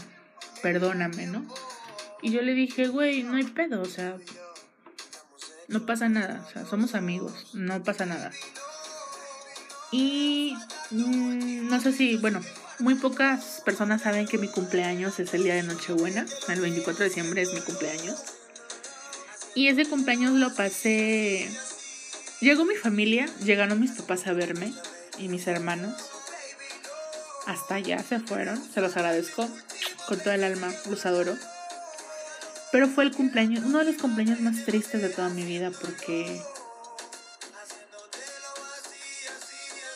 perdóname, ¿no? Y yo le dije, güey, no hay pedo, o sea, no pasa nada, o sea, somos amigos, no pasa nada. Y mm, no sé si, bueno, muy pocas personas saben que mi cumpleaños es el día de Nochebuena. El 24 de diciembre es mi cumpleaños. Y ese cumpleaños lo pasé. Llegó mi familia, llegaron mis papás a verme y mis hermanos. Hasta allá se fueron, se los agradezco con todo el alma, los adoro. Pero fue el cumpleaños, uno de los cumpleaños más tristes de toda mi vida porque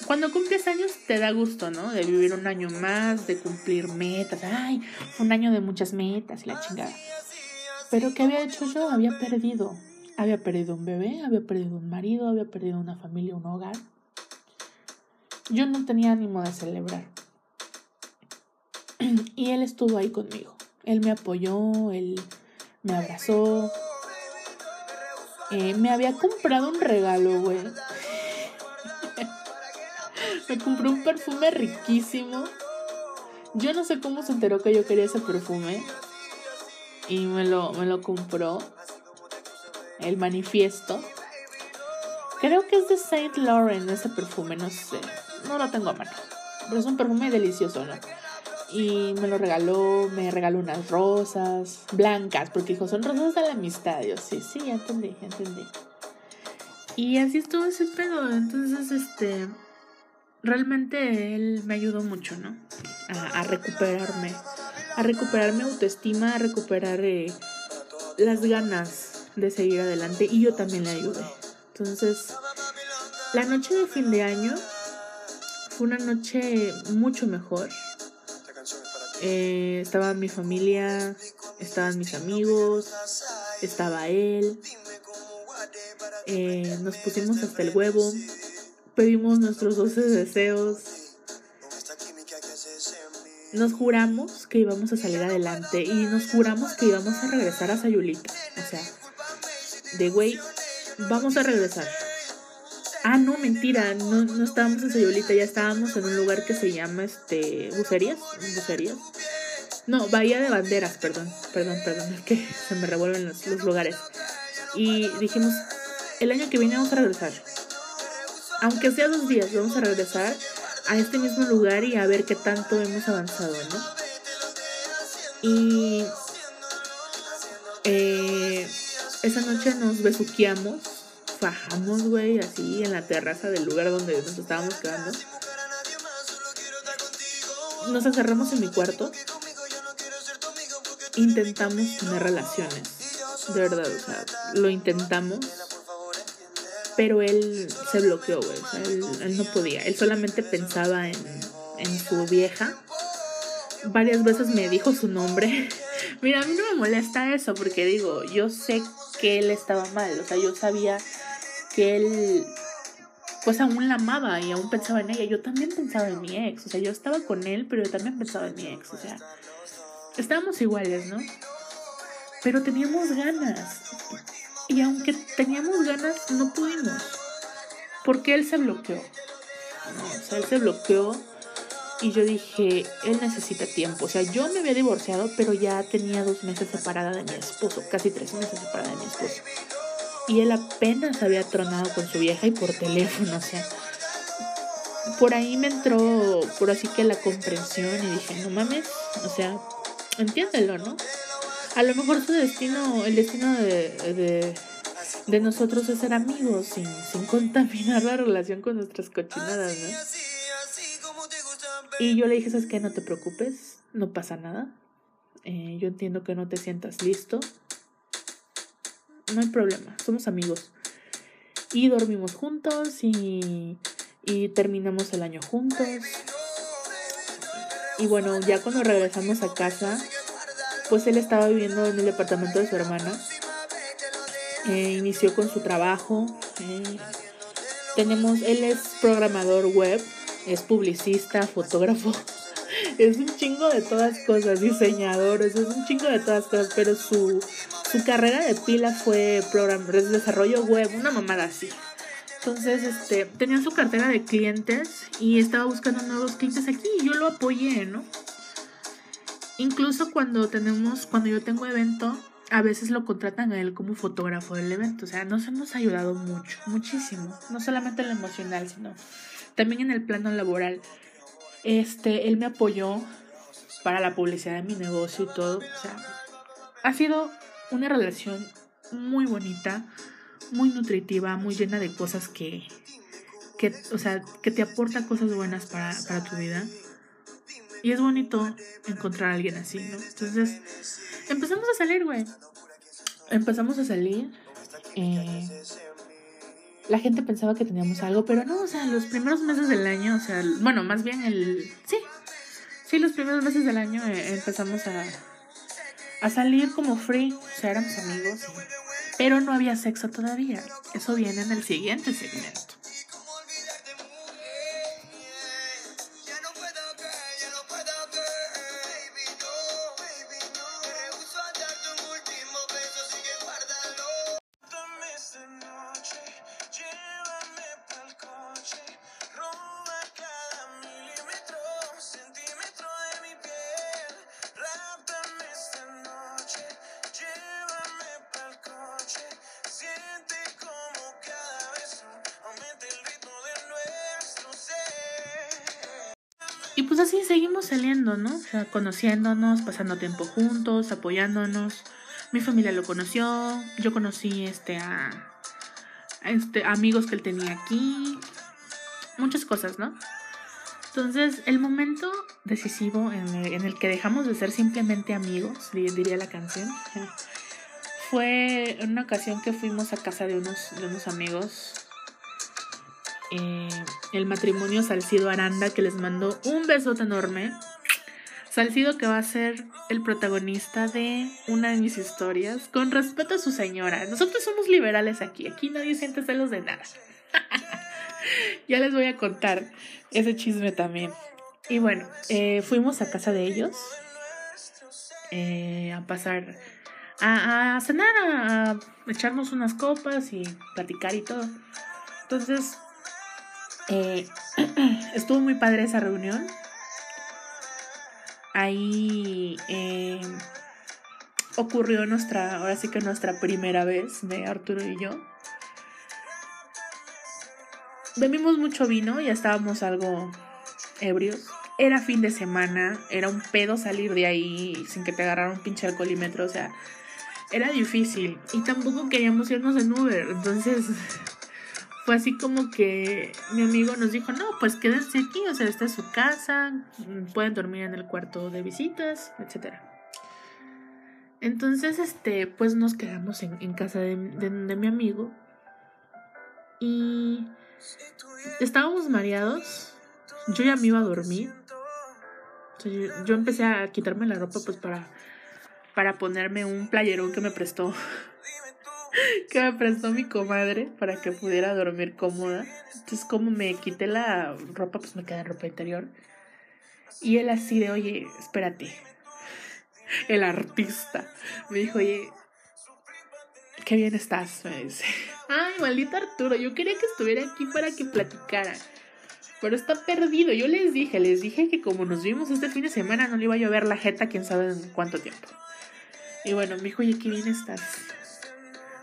cuando cumples años te da gusto, ¿no? De vivir un año más, de cumplir metas. Ay, un año de muchas metas y la chingada. Pero ¿qué había hecho yo? Había perdido. Había perdido un bebé, había perdido un marido, había perdido una familia, un hogar. Yo no tenía ánimo de celebrar. Y él estuvo ahí conmigo. Él me apoyó, él me abrazó. Eh, me había comprado un regalo, güey. Me compró un perfume riquísimo. Yo no sé cómo se enteró que yo quería ese perfume. Y me lo, me lo compró. El manifiesto. Creo que es de Saint Laurent ese perfume, no sé. No lo tengo a mano. Pero es un perfume delicioso, ¿no? Y me lo regaló, me regaló unas rosas blancas, porque dijo, son rosas de la amistad. Yo, sí, sí, ya entendí, ya entendí. Y así estuvo ese pedo. Entonces, este realmente él me ayudó mucho, ¿no? A, recuperarme, a recuperar mi autoestima, a recuperar eh, las ganas de seguir adelante y yo también le ayudé. Entonces, la noche de fin de año fue una noche mucho mejor. Eh, estaba mi familia, estaban mis amigos, estaba él. Eh, nos pusimos hasta el huevo, pedimos nuestros 12 deseos. Nos juramos que íbamos a salir adelante y nos juramos que íbamos a regresar a Sayulita. O sea, de güey, vamos a regresar. Ah, no, mentira, no, no estábamos en Sayulita, ya estábamos en un lugar que se llama este Bucerías, Bucerías. No, Bahía de Banderas, perdón, perdón, perdón, es que se me revuelven los, los lugares. Y dijimos, el año que viene vamos a regresar aunque sea dos días, vamos a regresar a este mismo lugar y a ver qué tanto hemos avanzado, ¿no? Y eh, esa noche nos besuqueamos, fajamos, güey, así en la terraza del lugar donde nos estábamos quedando. Nos encerramos en mi cuarto. Intentamos tener relaciones. De verdad, o sea, lo intentamos pero él se bloqueó, güey. O sea, él, no podía. Él solamente pensaba en, en su vieja. Varias veces me dijo su nombre. Mira, a mí no me molesta eso porque digo, yo sé que él estaba mal, o sea, yo sabía que él pues aún la amaba y aún pensaba en ella. Yo también pensaba en mi ex, o sea, yo estaba con él, pero yo también pensaba en mi ex, o sea, estábamos iguales, ¿no? Pero teníamos ganas. Y aunque teníamos ganas, no pudimos. Porque él se bloqueó. O sea, él se bloqueó y yo dije, él necesita tiempo. O sea, yo me había divorciado, pero ya tenía dos meses separada de mi esposo, casi tres meses separada de mi esposo. Y él apenas había tronado con su vieja y por teléfono, o sea. Por ahí me entró, por así que la comprensión y dije, no mames, o sea, entiéndelo, ¿no? A lo mejor su destino, el destino de, de, de nosotros es ser amigos sin, sin contaminar la relación con nuestras cochinadas, ¿no? Y yo le dije, ¿sabes qué? No te preocupes, no pasa nada. Eh, yo entiendo que no te sientas listo. No hay problema, somos amigos. Y dormimos juntos y, y terminamos el año juntos. Y bueno, ya cuando regresamos a casa, pues él estaba viviendo en el departamento de su hermana. Eh, inició con su trabajo. Eh, tenemos, él es programador web es publicista, fotógrafo, es un chingo de todas cosas, diseñador, es un chingo de todas cosas, pero su, su carrera de pila fue desarrollo web, una mamada así. Entonces, este, tenía su cartera de clientes y estaba buscando nuevos clientes aquí y yo lo apoyé, ¿no? Incluso cuando tenemos, cuando yo tengo evento, a veces lo contratan a él como fotógrafo del evento. O sea, nos hemos ayudado mucho, muchísimo. No solamente en lo emocional, sino también en el plano laboral. Este, él me apoyó para la publicidad de mi negocio y todo. O sea, ha sido una relación muy bonita, muy nutritiva, muy llena de cosas que, que o sea, que te aporta cosas buenas para, para tu vida. Y es bonito encontrar a alguien así, ¿no? Entonces, empezamos a salir, güey. Empezamos a salir. Eh, la gente pensaba que teníamos algo, pero no, o sea, los primeros meses del año, o sea, bueno, más bien el... Sí, sí, los primeros meses del año eh, empezamos a, a salir como free, o sea, éramos amigos, pero no había sexo todavía. Eso viene en el siguiente segmento. Y pues así seguimos saliendo, ¿no? O sea, conociéndonos, pasando tiempo juntos, apoyándonos. Mi familia lo conoció, yo conocí este a, este amigos que él tenía aquí, muchas cosas, ¿no? Entonces, el momento decisivo en el, que dejamos de ser simplemente amigos, diría la canción, fue en una ocasión que fuimos a casa de unos, de unos amigos eh, el matrimonio Salcido Aranda, que les mando un besote enorme. Salcido que va a ser el protagonista de una de mis historias, con respeto a su señora. Nosotros somos liberales aquí, aquí nadie siente celos de nada. ya les voy a contar ese chisme también. Y bueno, eh, fuimos a casa de ellos eh, a pasar, a, a cenar, a echarnos unas copas y platicar y todo. Entonces, eh, estuvo muy padre esa reunión. Ahí eh, ocurrió nuestra, ahora sí que nuestra primera vez de Arturo y yo. Bebimos mucho vino, ya estábamos algo ebrios. Era fin de semana, era un pedo salir de ahí sin que te agarrara un pinche alcoholímetro, o sea, era difícil. Y tampoco queríamos irnos en Uber, entonces fue así como que mi amigo nos dijo, no, pues quédense aquí, o sea, esta es su casa, pueden dormir en el cuarto de visitas, etc. Entonces, este, pues nos quedamos en, casa de, mi amigo y estábamos mareados, yo ya me iba a dormir, yo, empecé a quitarme la ropa pues para para ponerme un playerón que me prestó. que me prestó mi comadre para que pudiera dormir cómoda. Entonces, como me quité la ropa, pues me queda ropa interior. Y él así de, oye, espérate. El artista me dijo, oye, qué bien estás, me dice. Ay, maldito Arturo, yo quería que estuviera aquí para que platicara. Pero está perdido. Yo les dije, les dije que como nos vimos este fin de semana no le iba a llover la jeta quién sabe en cuánto tiempo. Y bueno, me dijo, oye, qué bien estás.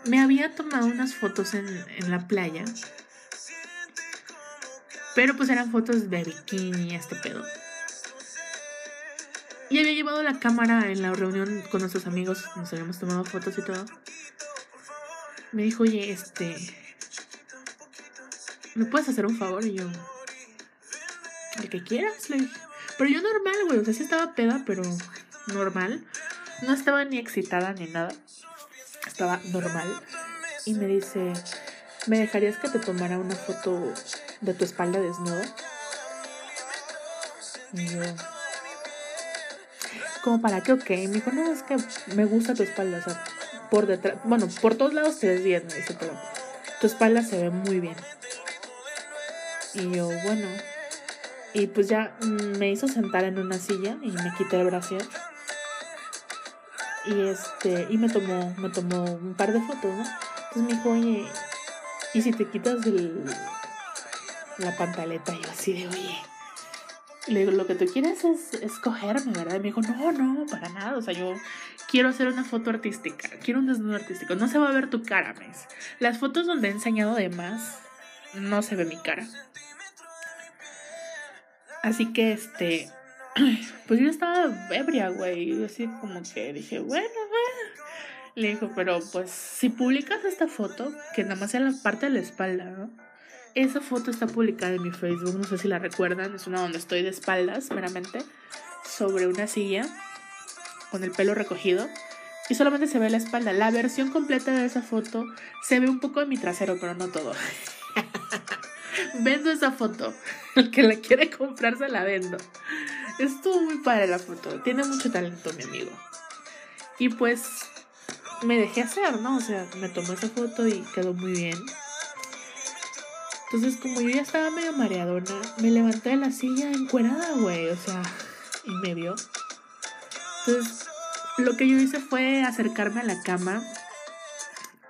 Me había tomado unas fotos en, en la playa. Pero pues eran fotos de bikini, este pedo. Y había llevado la cámara en la reunión con nuestros amigos. Nos habíamos tomado fotos y todo. Me dijo, oye, este... ¿Me puedes hacer un favor? Y yo... El que quieras, le dije. Pero yo normal, güey. O sea, sí estaba peda, pero normal. No estaba ni excitada ni nada. Estaba normal. Y me dice, ¿me dejarías que te tomara una foto de tu espalda desnuda? Y yo, ¿como para qué? Ok. Me dijo, no, es que me gusta tu espalda. O sea, por detrás, bueno, por todos lados te ves bien, me dice, pero tu espalda se ve muy bien. Y yo, bueno. Y pues ya me hizo sentar en una silla y me quité el brasier. Y este, y me tomó, me tomó un par de fotos, ¿no? Entonces me dijo, oye, ¿y si te quitas el, la pantaleta? Yo así de, oye. Le digo, lo que tú quieres es escogerme, ¿verdad? Y me dijo, no, no, para nada. O sea, yo quiero hacer una foto artística, quiero un desnudo artístico. No se va a ver tu cara, mes. Las fotos donde he enseñado de más, no se ve mi cara. Así que este, pues yo estaba ebria, güey. Así como que dije, bueno, bueno. Le dijo, pero pues si publicas esta foto, que nada más sea la parte de la espalda, ¿no? Esa foto está publicada en mi Facebook, no sé si la recuerdan, es una donde estoy de espaldas, meramente, sobre una silla, con el pelo recogido, y solamente se ve la espalda. La versión completa de esa foto se ve un poco de mi trasero, pero no todo. vendo esa foto. El que la quiere comprar se la vendo. Estuvo muy padre la foto. Tiene mucho talento mi amigo. Y pues me dejé hacer, ¿no? O sea, me tomé esa foto y quedó muy bien. Entonces, como yo ya estaba medio mareadona, me levanté de la silla encuerada, güey. O sea, y me vio. Entonces, lo que yo hice fue acercarme a la cama.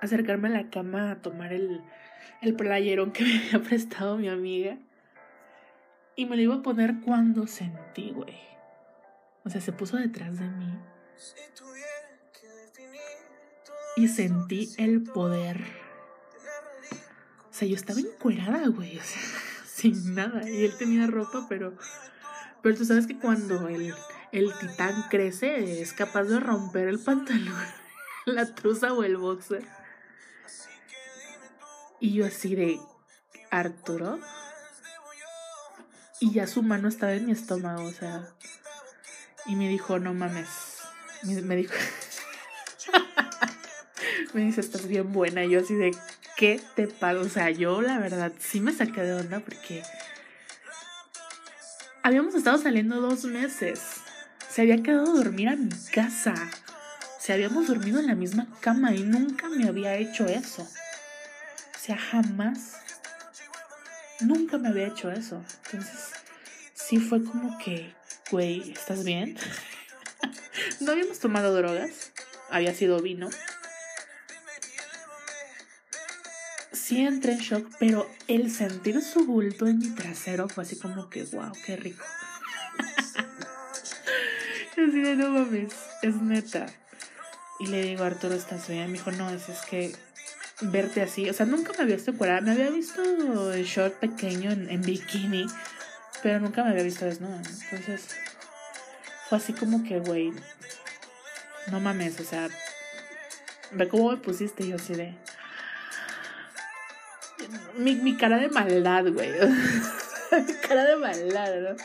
Acercarme a la cama a tomar el, el playerón que me había prestado mi amiga. Y me lo iba a poner cuando sentí, güey. O sea, se puso detrás de mí. Y sentí el poder. O sea, yo estaba encuerada, güey. O sea, sin nada. Y él tenía ropa, pero. Pero tú sabes que cuando el, el titán crece, es capaz de romper el pantalón, la truza o el boxer. Y yo así de, Arturo. Y ya su mano estaba en mi estómago, o sea. Y me dijo, no mames. Me dijo. me dice, estás bien buena. Y yo así de, ¿qué te pasa? O sea, yo la verdad sí me saqué de onda porque. Habíamos estado saliendo dos meses. Se había quedado a dormir a mi casa. O sea, habíamos dormido en la misma cama y nunca me había hecho eso. Sea, jamás. Nunca me había hecho eso. Entonces, sí fue como que, güey, ¿estás bien? no habíamos tomado drogas. Había sido vino. Sí entré en shock, pero el sentir su bulto en mi trasero fue así como que, wow, qué rico. así de no mames, es neta. Y le digo, Arturo, ¿estás bien? Me dijo, no, es, es que verte así. O sea, nunca me había visto encuadrada. Me había visto el short pequeño en, en, bikini, pero nunca me había visto desnuda. Entonces, fue así como que, güey, no mames, o sea, ve cómo me pusiste. Yo así de. Mi, mi cara de maldad, güey. mi cara de maldad, ¿no?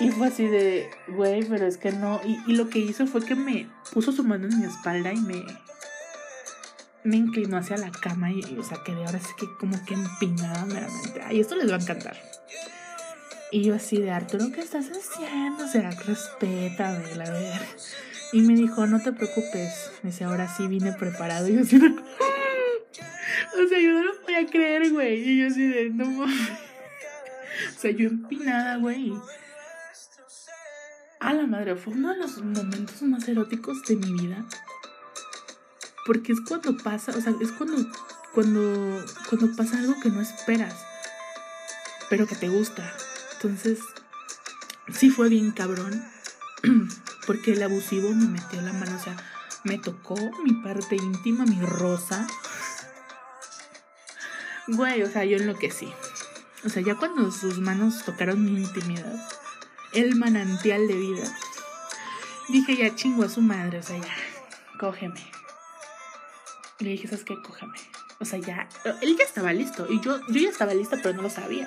Y fue así de, güey, pero es que no. Y, y lo que hizo fue que me puso su mano en mi espalda y me me inclinó hacia la cama y, o sea, quedé ahora sí que como que empinada meramente. Ay, esto les va a encantar. Y yo así de Arturo, ¿qué estás haciendo? O sea, respétame, la ver. Y me dijo, no te preocupes. Me dice, ahora sí vine preparado. Y yo así de... O sea, yo no lo podía creer, güey. Y yo así de, no mames. O sea, yo empinada, güey. A la madre, fue uno de los momentos más eróticos de mi vida. Porque es cuando pasa, o sea, es cuando, cuando, cuando pasa algo que no esperas, pero que te gusta. Entonces, sí fue bien cabrón. Porque el abusivo me metió la mano, o sea, me tocó mi parte íntima, mi rosa. Güey, o sea, yo enloquecí. O sea, ya cuando sus manos tocaron mi intimidad, el manantial de vida, dije ya chingo a su madre, o sea, ya, cógeme. Le dije, ¿sabes qué? Cógeme. O sea, ya, él ya estaba listo. Y yo, yo ya estaba lista, pero no lo sabía.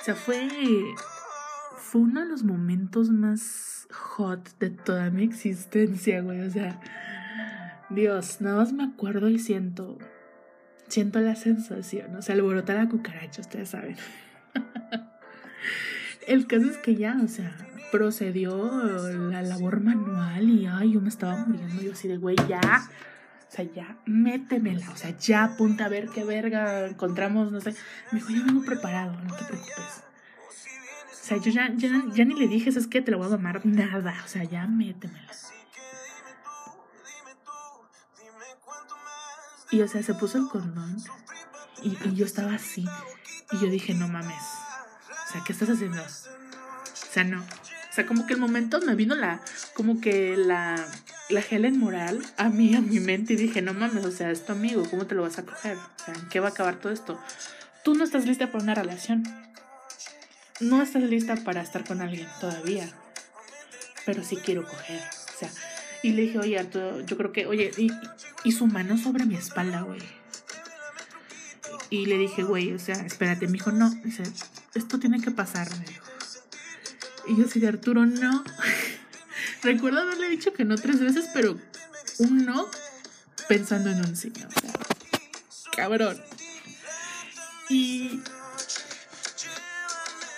O sea, fue, fue uno de los momentos más hot de toda mi existencia, güey. O sea, Dios, nada más me acuerdo y siento, siento la sensación. O sea, alborota la cucaracha, ustedes saben. El caso es que ya, o sea, procedió la labor manual y ay, yo me estaba muriendo. Yo así de, güey, ya. O sea, ya, métemela. O sea, ya, ponte a ver qué verga encontramos, no sé. Me dijo, ya vengo preparado, no te preocupes. O sea, yo ya, ya, ya ni le dije, es que te la voy a mamar nada. O sea, ya métemela. Y o sea, se puso el condón. Y, y yo estaba así. Y yo dije, no mames. O sea, ¿qué estás haciendo? O sea, no. O sea, como que el momento me vino la, como que la, la Helen moral a mí, a mi mente y dije, no mames, o sea, es tu amigo, ¿cómo te lo vas a coger? O sea, ¿en qué va a acabar todo esto? Tú no estás lista para una relación. No estás lista para estar con alguien todavía. Pero sí quiero coger. O sea, y le dije, oye, Arturo, yo creo que, oye, y, y su mano sobre mi espalda, güey. Y le dije, güey, o sea, espérate, me dijo, no, dice, esto tiene que pasar, me dijo. Y yo así de Arturo, no. Recuerdo haberle dicho que no tres veces, pero un no pensando en un sí. O cabrón. Y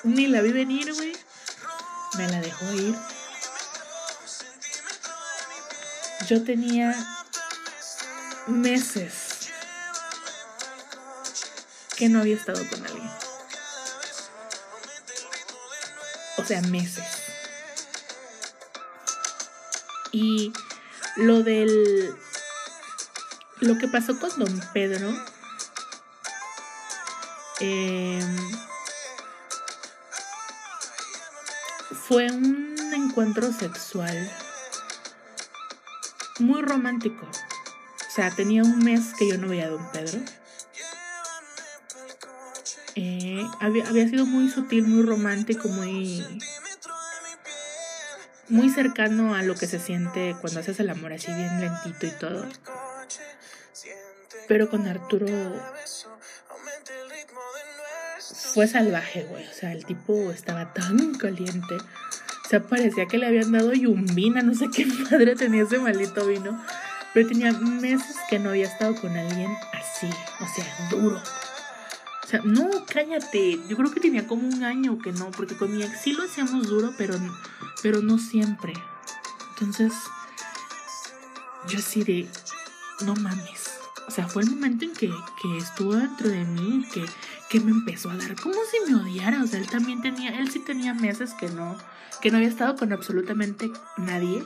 ni la vi venir, güey. Me la dejó ir. Yo tenía meses que no había estado con alguien. O sea, meses. Y lo del... Lo que pasó con don Pedro... Eh, fue un encuentro sexual muy romántico. O sea, tenía un mes que yo no veía a don Pedro. Eh, había, había, sido muy sutil, muy romántico, muy. Muy cercano a lo que se siente cuando haces el amor así bien lentito y todo. Pero con Arturo. Fue salvaje, güey. O sea, el tipo estaba tan caliente. O sea, parecía que le habían dado yumbina, no sé qué madre tenía ese maldito vino. Pero tenía meses que no había estado con alguien así, o sea, duro. No, cállate. Yo creo que tenía como un año que no, porque con mi ex sí lo hacíamos duro, pero, pero no siempre. Entonces, yo así de, no mames. O sea, fue el momento en que, que estuvo dentro de mí, que, que me empezó a dar como si me odiara. O sea, él también tenía, él sí tenía meses que no, que no había estado con absolutamente nadie.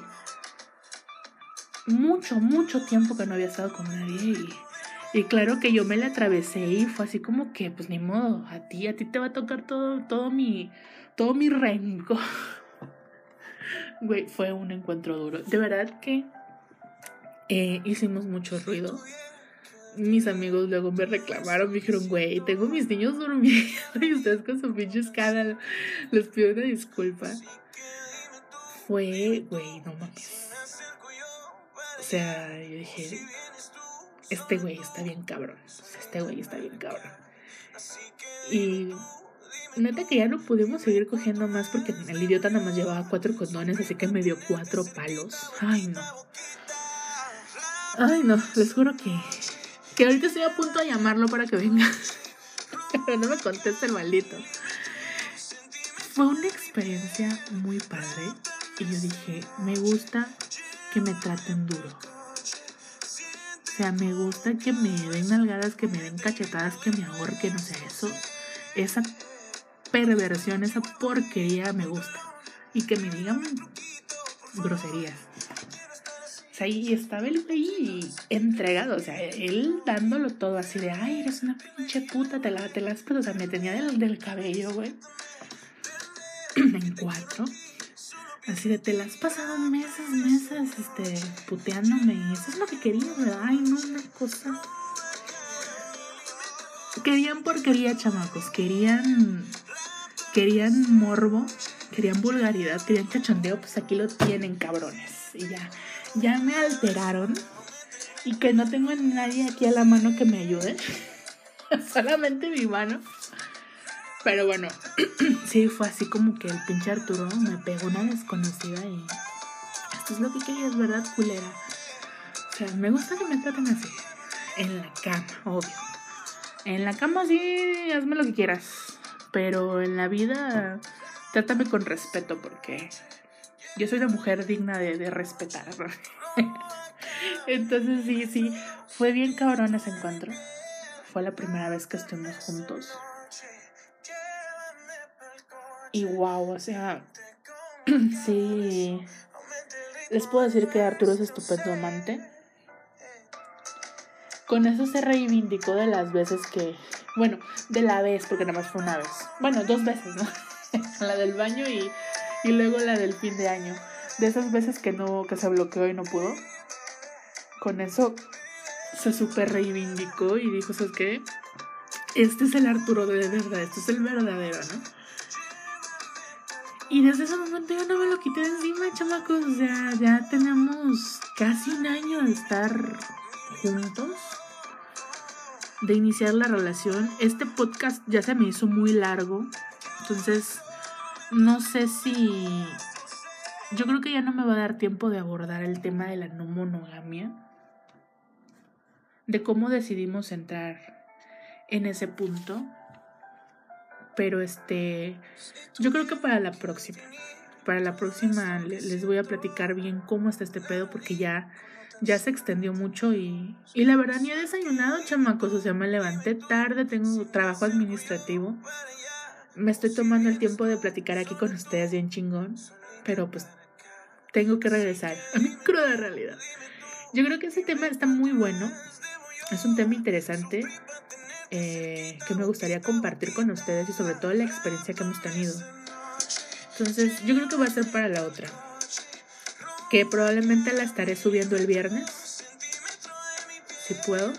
Mucho, mucho tiempo que no había estado con nadie y, y claro que yo me la atravesé y fue así como que, pues ni modo, a ti, a ti te va a tocar todo, todo mi, todo mi rencor. Güey, fue un encuentro duro. De verdad que eh, hicimos mucho ruido. Mis amigos luego me reclamaron, me dijeron, güey, tengo mis niños durmiendo y ustedes con su pinche escala. Les pido una disculpa. Fue, güey, no mames. O sea, yo dije, este güey está bien cabrón. Este güey está bien cabrón. Y neta que ya no pudimos seguir cogiendo más porque el idiota nada más llevaba cuatro condones, así que me dio cuatro palos. Ay, no. Ay, no, les juro que, que ahorita estoy a punto de llamarlo para que venga. Pero no me contesta el maldito. Fue una experiencia muy padre. Y yo dije, me gusta que me traten duro. O sea, me gusta que me den nalgadas, que me den cachetadas, que me ahorquen. O sea, eso, esa perversión, esa porquería me gusta. Y que me digan groserías. O sea, y estaba el güey entregado, o sea, él dándolo todo así de, ay, eres una pinche puta, te la, te las, pero, o sea, me tenía del, del cabello, güey. en cuatro. Así de, te las has pasado meses, meses, este, puteándome. Y eso es lo que querías, ¿verdad? Ay, no, una cosa. Querían porquería, chamacos. Querían. Querían morbo. Querían vulgaridad. Querían cachondeo. Pues aquí lo tienen, cabrones. Y ya. Ya me alteraron. Y que no tengo a nadie aquí a la mano que me ayude. Solamente mi mano. Pero bueno, sí, fue así como que el pinche Arturo me pegó una desconocida y esto es lo que querías, ¿verdad, culera? O sea, me gusta que me traten así. En la cama, obvio. En la cama sí, hazme lo que quieras. Pero en la vida, trátame con respeto porque yo soy una mujer digna de, de respetar. Entonces sí, sí, fue bien cabrón ese encuentro. Fue la primera vez que estuvimos juntos. Y wow, o sea, sí. Les puedo decir que Arturo es estupendo amante. Con eso se reivindicó de las veces que. Bueno, de la vez, porque nada más fue una vez. Bueno, dos veces, ¿no? la del baño y, y luego la del fin de año. De esas veces que no, que se bloqueó y no pudo. Con eso se super reivindicó y dijo, ¿sabes qué? Este es el Arturo de verdad, este es el verdadero, ¿no? Y desde ese momento ya no me lo quité encima, chamacos. O sea, ya tenemos casi un año de estar juntos, de iniciar la relación. Este podcast ya se me hizo muy largo. Entonces, no sé si... Yo creo que ya no me va a dar tiempo de abordar el tema de la no monogamia. De cómo decidimos entrar en ese punto. Pero este, yo creo que para la próxima, para la próxima les voy a platicar bien cómo está este pedo porque ya, ya se extendió mucho y, y la verdad ni he desayunado, chamacos. O sea, me levanté tarde, tengo trabajo administrativo. Me estoy tomando el tiempo de platicar aquí con ustedes bien chingón, pero pues tengo que regresar a mi cruda realidad. Yo creo que ese tema está muy bueno. Es un tema interesante. Eh, que me gustaría compartir con ustedes y sobre todo la experiencia que hemos tenido. Entonces, yo creo que va a ser para la otra. Que probablemente la estaré subiendo el viernes. Si puedo.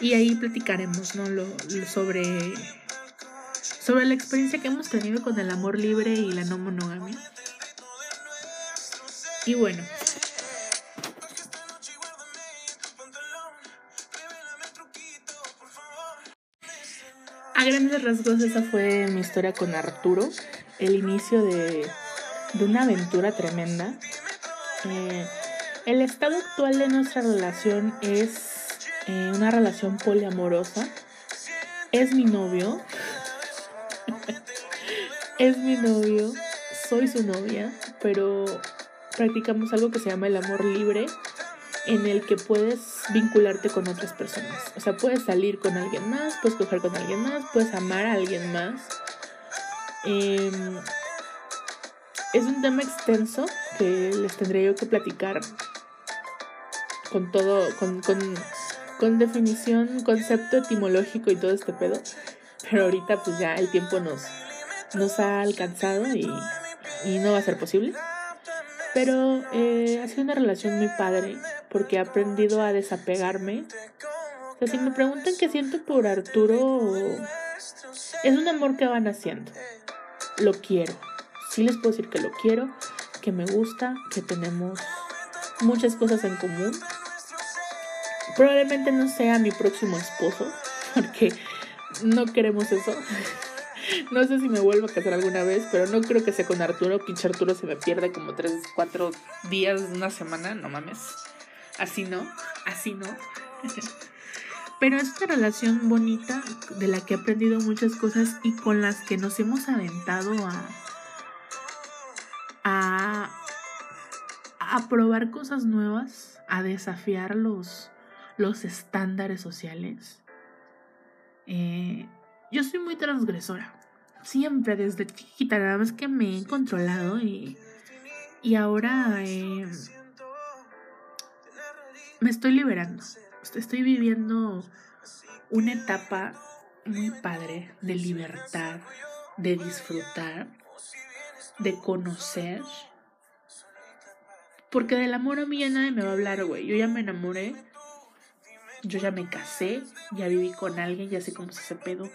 Y ahí platicaremos, ¿no? Lo, sobre. Sobre la experiencia que hemos tenido con el amor libre y la no monogamia. Y bueno, grandes rasgos esa fue mi historia con Arturo, el inicio de, una aventura tremenda. Eh, el estado actual de nuestra relación es eh, una relación poliamorosa. Es mi novio. es mi novio. Soy su novia, pero practicamos algo que se llama el amor libre en el que puedes vincularte con otras personas. O sea, puedes salir con alguien más, puedes coger con alguien más, puedes amar a alguien más. Em, es un tema extenso que les tendré yo que platicar con todo, con, con, definición, concepto etimológico y todo este pedo. Pero ahorita pues ya el tiempo nos, nos ha alcanzado y, y no va a ser posible. Pero eh, ha sido una relación muy padre porque he aprendido a desapegarme. O sea, si me preguntan qué siento por Arturo, es un amor que van haciendo. Lo quiero. Sí les puedo decir que lo quiero, que me gusta, que tenemos muchas cosas en común. Probablemente no sea mi próximo esposo, porque no queremos eso. No sé si me vuelvo a casar alguna vez, pero no creo que sea con Arturo. Pinche Arturo se me pierde como 3, 4 días, una semana, no mames. Así no, así no. Pero es una relación bonita de la que he aprendido muchas cosas y con las que nos hemos aventado a, a, a probar cosas nuevas, a desafiar los, los estándares sociales. Eh, yo soy muy transgresora. Siempre, desde chiquita, nada más que me he controlado y, y ahora eh, me estoy liberando. Estoy viviendo una etapa muy padre de libertad, de disfrutar, de conocer. Porque del amor a mí ya nadie me va a hablar, güey. Yo ya me enamoré. Yo ya me casé, ya viví con alguien, ya sé cómo se hace pedo.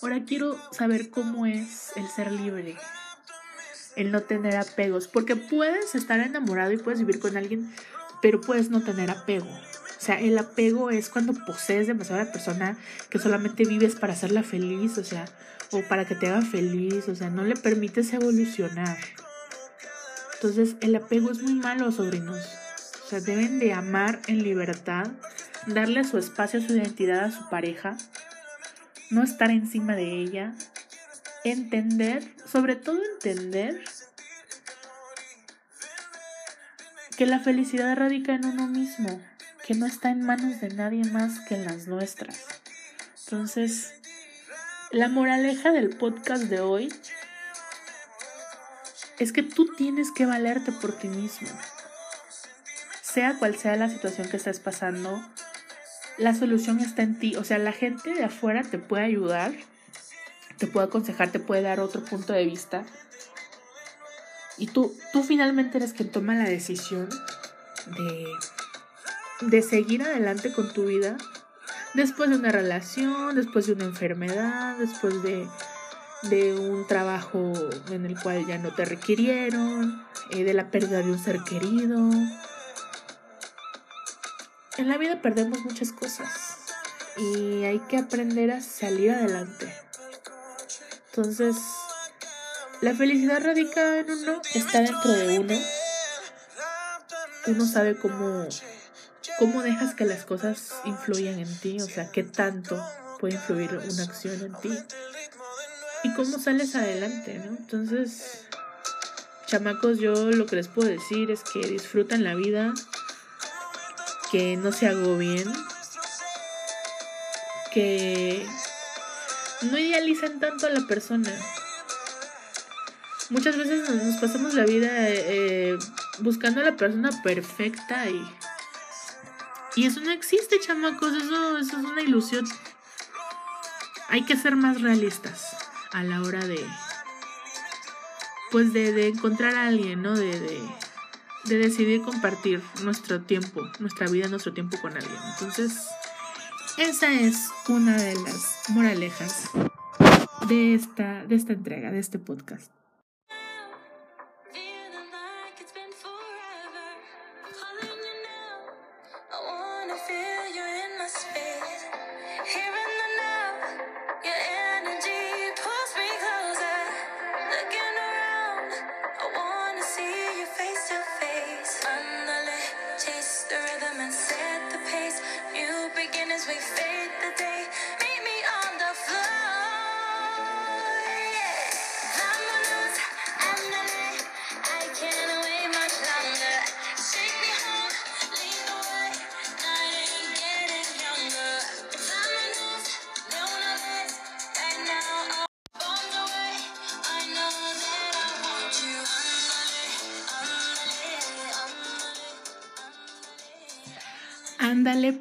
Ahora quiero saber cómo es el ser libre, el no tener apegos. Porque puedes estar enamorado y puedes vivir con alguien, pero puedes no tener apego. O sea, el apego es cuando posees demasiado a la persona que solamente vives para hacerla feliz, o sea, o para que te haga feliz, o sea, no le permites evolucionar. Entonces, el apego es muy malo, sobrinos. O sea, deben de amar en libertad, darle su espacio, su identidad a su pareja, no estar encima de ella, entender, sobre todo entender que la felicidad radica en uno mismo que no está en manos de nadie más que en las nuestras. Entonces, la moraleja del podcast de hoy es que tú tienes que valerte por ti mismo. Sea cual sea la situación que estés pasando, la solución está en ti. O sea, la gente de afuera te puede ayudar, te puede aconsejar, te puede dar otro punto de vista. Y tú, tú finalmente eres quien toma la decisión de de seguir adelante con tu vida después de una relación, después de una enfermedad, después de, un trabajo en el cual ya no te requirieron, eh, de la pérdida de un ser querido. En la vida perdemos muchas cosas y hay que aprender a salir adelante. Entonces, la felicidad radica en uno, está dentro de uno. Uno sabe cómo ¿Cómo dejas que las cosas influyan en ti? O sea, ¿qué tanto puede influir una acción en ti? ¿Y cómo sales adelante, no? Entonces, chamacos, yo lo que les puedo decir es que disfrutan la vida, que no se agobien, que no idealicen tanto a la persona. Muchas veces nos, pasamos la vida eh, buscando a la persona perfecta y y eso no existe, chamacos, eso, eso es una ilusión. Hay que ser más realistas a la hora de, pues de, encontrar a alguien, ¿no? De, de, de, decidir compartir nuestro tiempo, nuestra vida, nuestro tiempo con alguien. Entonces, esa es una de las moralejas de esta, de esta entrega, de este podcast.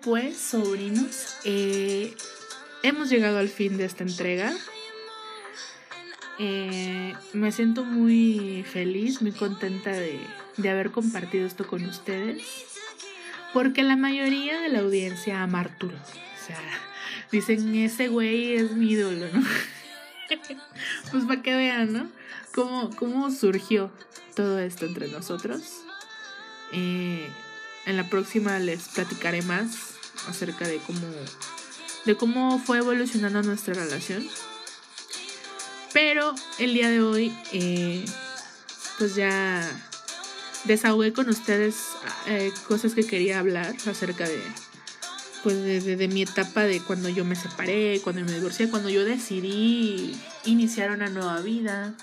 Pues, sobrinos. Eh, hemos llegado al fin de esta entrega. Eh, me siento muy feliz, muy contenta de, de, haber compartido esto con ustedes. Porque la mayoría de la audiencia ama a Arturo. O sea, dicen, ese güey es mi ídolo, ¿no? pues para que vean, ¿no? Cómo, cómo surgió todo esto entre nosotros. Eh, en la próxima les platicaré más acerca de cómo de cómo fue evolucionando nuestra relación. Pero el día de hoy, eh, pues ya desahogué con ustedes eh, cosas que quería hablar acerca de, pues de, de, mi etapa de cuando yo me separé, cuando me divorcié, cuando yo decidí iniciar una nueva vida,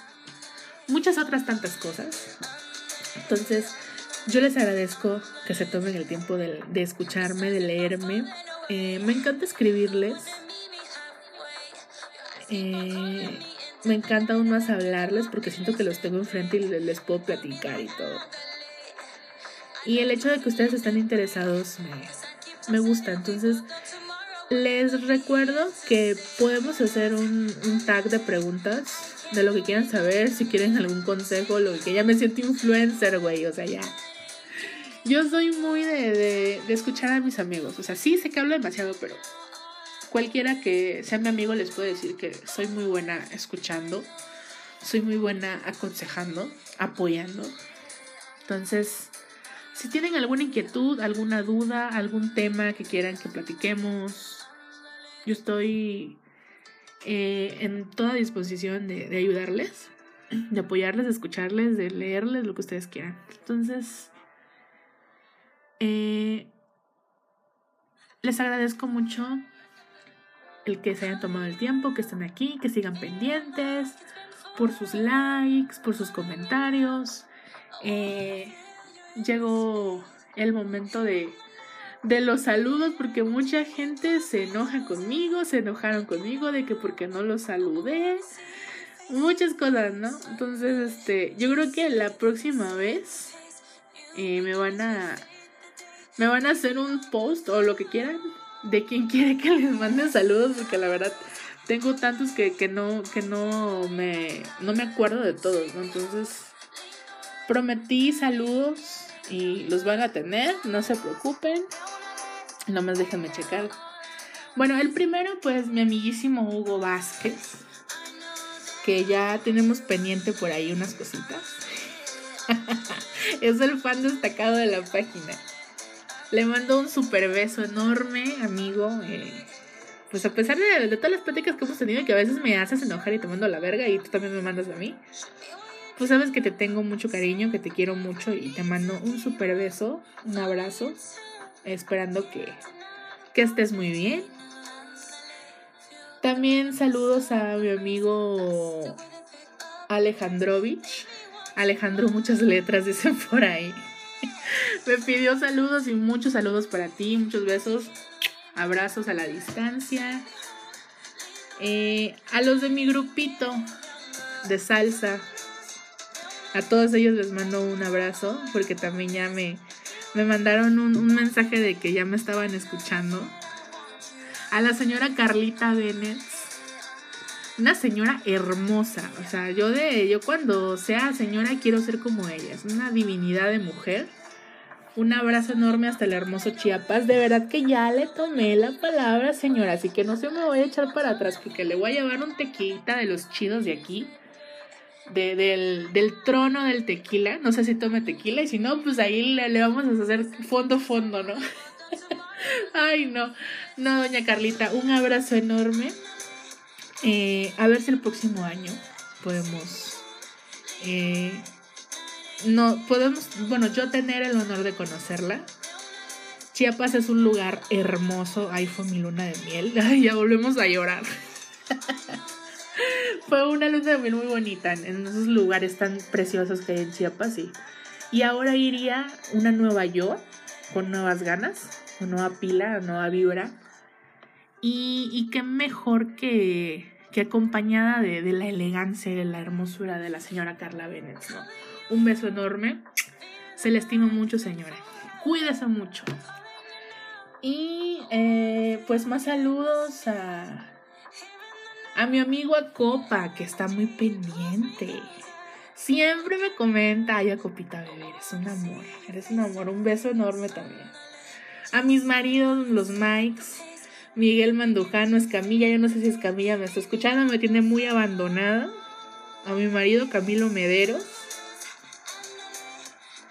muchas otras tantas cosas. Entonces, Yo les agradezco que se tomen el tiempo de, escucharme, de leerme. Eh, me encanta escribirles. Eh, me encanta aún más hablarles porque siento que los tengo enfrente y les puedo platicar y todo. Y el hecho de que ustedes están interesados me, gusta. Entonces, les recuerdo que podemos hacer un, tag de preguntas de lo que quieran saber, si quieren algún consejo, lo que ya me siento influencer, güey, o sea, ya. Yo soy muy de, de, de, escuchar a mis amigos, o sea, sí sé que hablo demasiado, pero cualquiera que sea mi amigo les puedo decir que soy muy buena escuchando, soy muy buena aconsejando, apoyando. Entonces, si tienen alguna inquietud, alguna duda, algún tema que quieran que platiquemos, yo estoy eh, en toda disposición de, ayudarles, de apoyarles, de escucharles, de leerles lo que ustedes quieran. Entonces, eh, les agradezco mucho el que se hayan tomado el tiempo, que estén aquí, que sigan pendientes, por sus likes, por sus comentarios. Eh, llegó el momento de, de los saludos porque mucha gente se enoja conmigo, se enojaron conmigo de que porque no los saludé. Muchas cosas, ¿no? Entonces, este, yo creo que la próxima vez eh, me van a me van a hacer un post o lo que quieran de quien quiere que les manden saludos, porque la verdad tengo tantos que, que no, que no me, no me acuerdo de todos, ¿no? Entonces, prometí saludos y los van a tener, no se preocupen. Nomás déjenme checar. Bueno, el primero, pues mi amiguísimo Hugo Vázquez, que ya tenemos pendiente por ahí unas cositas. es el fan destacado de la página. Le mando un super beso enorme, amigo. Eh, pues a pesar de, todas las pláticas que hemos tenido y que a veces me haces enojar y te mando la verga y tú también me mandas a mí, pues sabes que te tengo mucho cariño, que te quiero mucho y te mando un super beso, un abrazo, esperando que, que estés muy bien. También saludos a mi amigo Alejandrovich. Alejandro, muchas letras dicen por ahí. Me pidió saludos y muchos saludos para ti, muchos besos, abrazos a la distancia. Eh, a los de mi grupito de salsa, a todos ellos les mando un abrazo porque también ya me, me mandaron un, un mensaje de que ya me estaban escuchando. A la señora Carlita Bennett una señora hermosa. O sea, yo de yo cuando sea señora quiero ser como ella. Es una divinidad de mujer. Un abrazo enorme hasta el hermoso Chiapas. De verdad que ya le tomé la palabra, señora. Así que no se me voy a echar para atrás porque le voy a llevar un tequilita de los chidos de aquí. De, del, del, trono del tequila. No sé si tome tequila. Y si no, pues ahí le, le vamos a hacer fondo, fondo, ¿no? Ay, no. No, doña Carlita, un abrazo enorme. Eh, a ver si el próximo año podemos eh, no podemos, bueno, yo tener el honor de conocerla. Chiapas es un lugar hermoso. Ahí fue mi luna de miel. Ya volvemos a llorar. fue una luna de miel muy bonita en esos lugares tan preciosos que hay en Chiapas. Y, ahora iría una nueva yo, con nuevas ganas, con nueva pila, nueva vibra. Y, y qué mejor que, que acompañada de, de la elegancia y de la hermosura de la señora Carla Bennett, ¿no? Un beso enorme. Se le estima mucho, señora. Cuídese mucho. Y eh, pues más saludos a, a mi amigo Acopa, que está muy pendiente. Siempre me comenta, ay, Acopita bebé, eres un amor, eres un amor. Un beso enorme también. A mis maridos, los Mikes, Miguel Mandujano, Escamilla, yo no sé si Escamilla me está escuchando, me tiene muy abandonada. A mi marido Camilo Mederos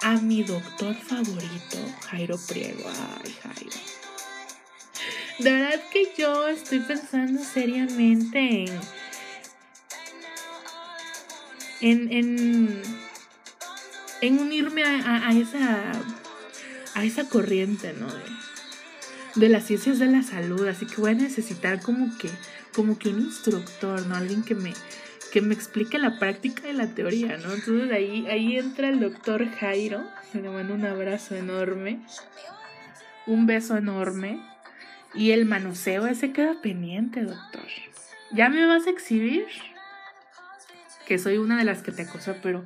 a mi doctor favorito, Jairo Priego. Ay, Jairo. De verdad que yo estoy pensando seriamente en. en. en, unirme a, esa. a esa corriente, ¿no? De, de las ciencias de la salud. Así que voy a necesitar como que. como que un instructor, ¿no? Alguien que me que me explique la práctica de la teoría, ¿no? Entonces ahí, ahí entra el doctor Jairo, me manda un abrazo enorme, un beso enorme, y el manoseo ese queda pendiente, doctor. ¿Ya me vas a exhibir? Que soy una de las que te acosa, pero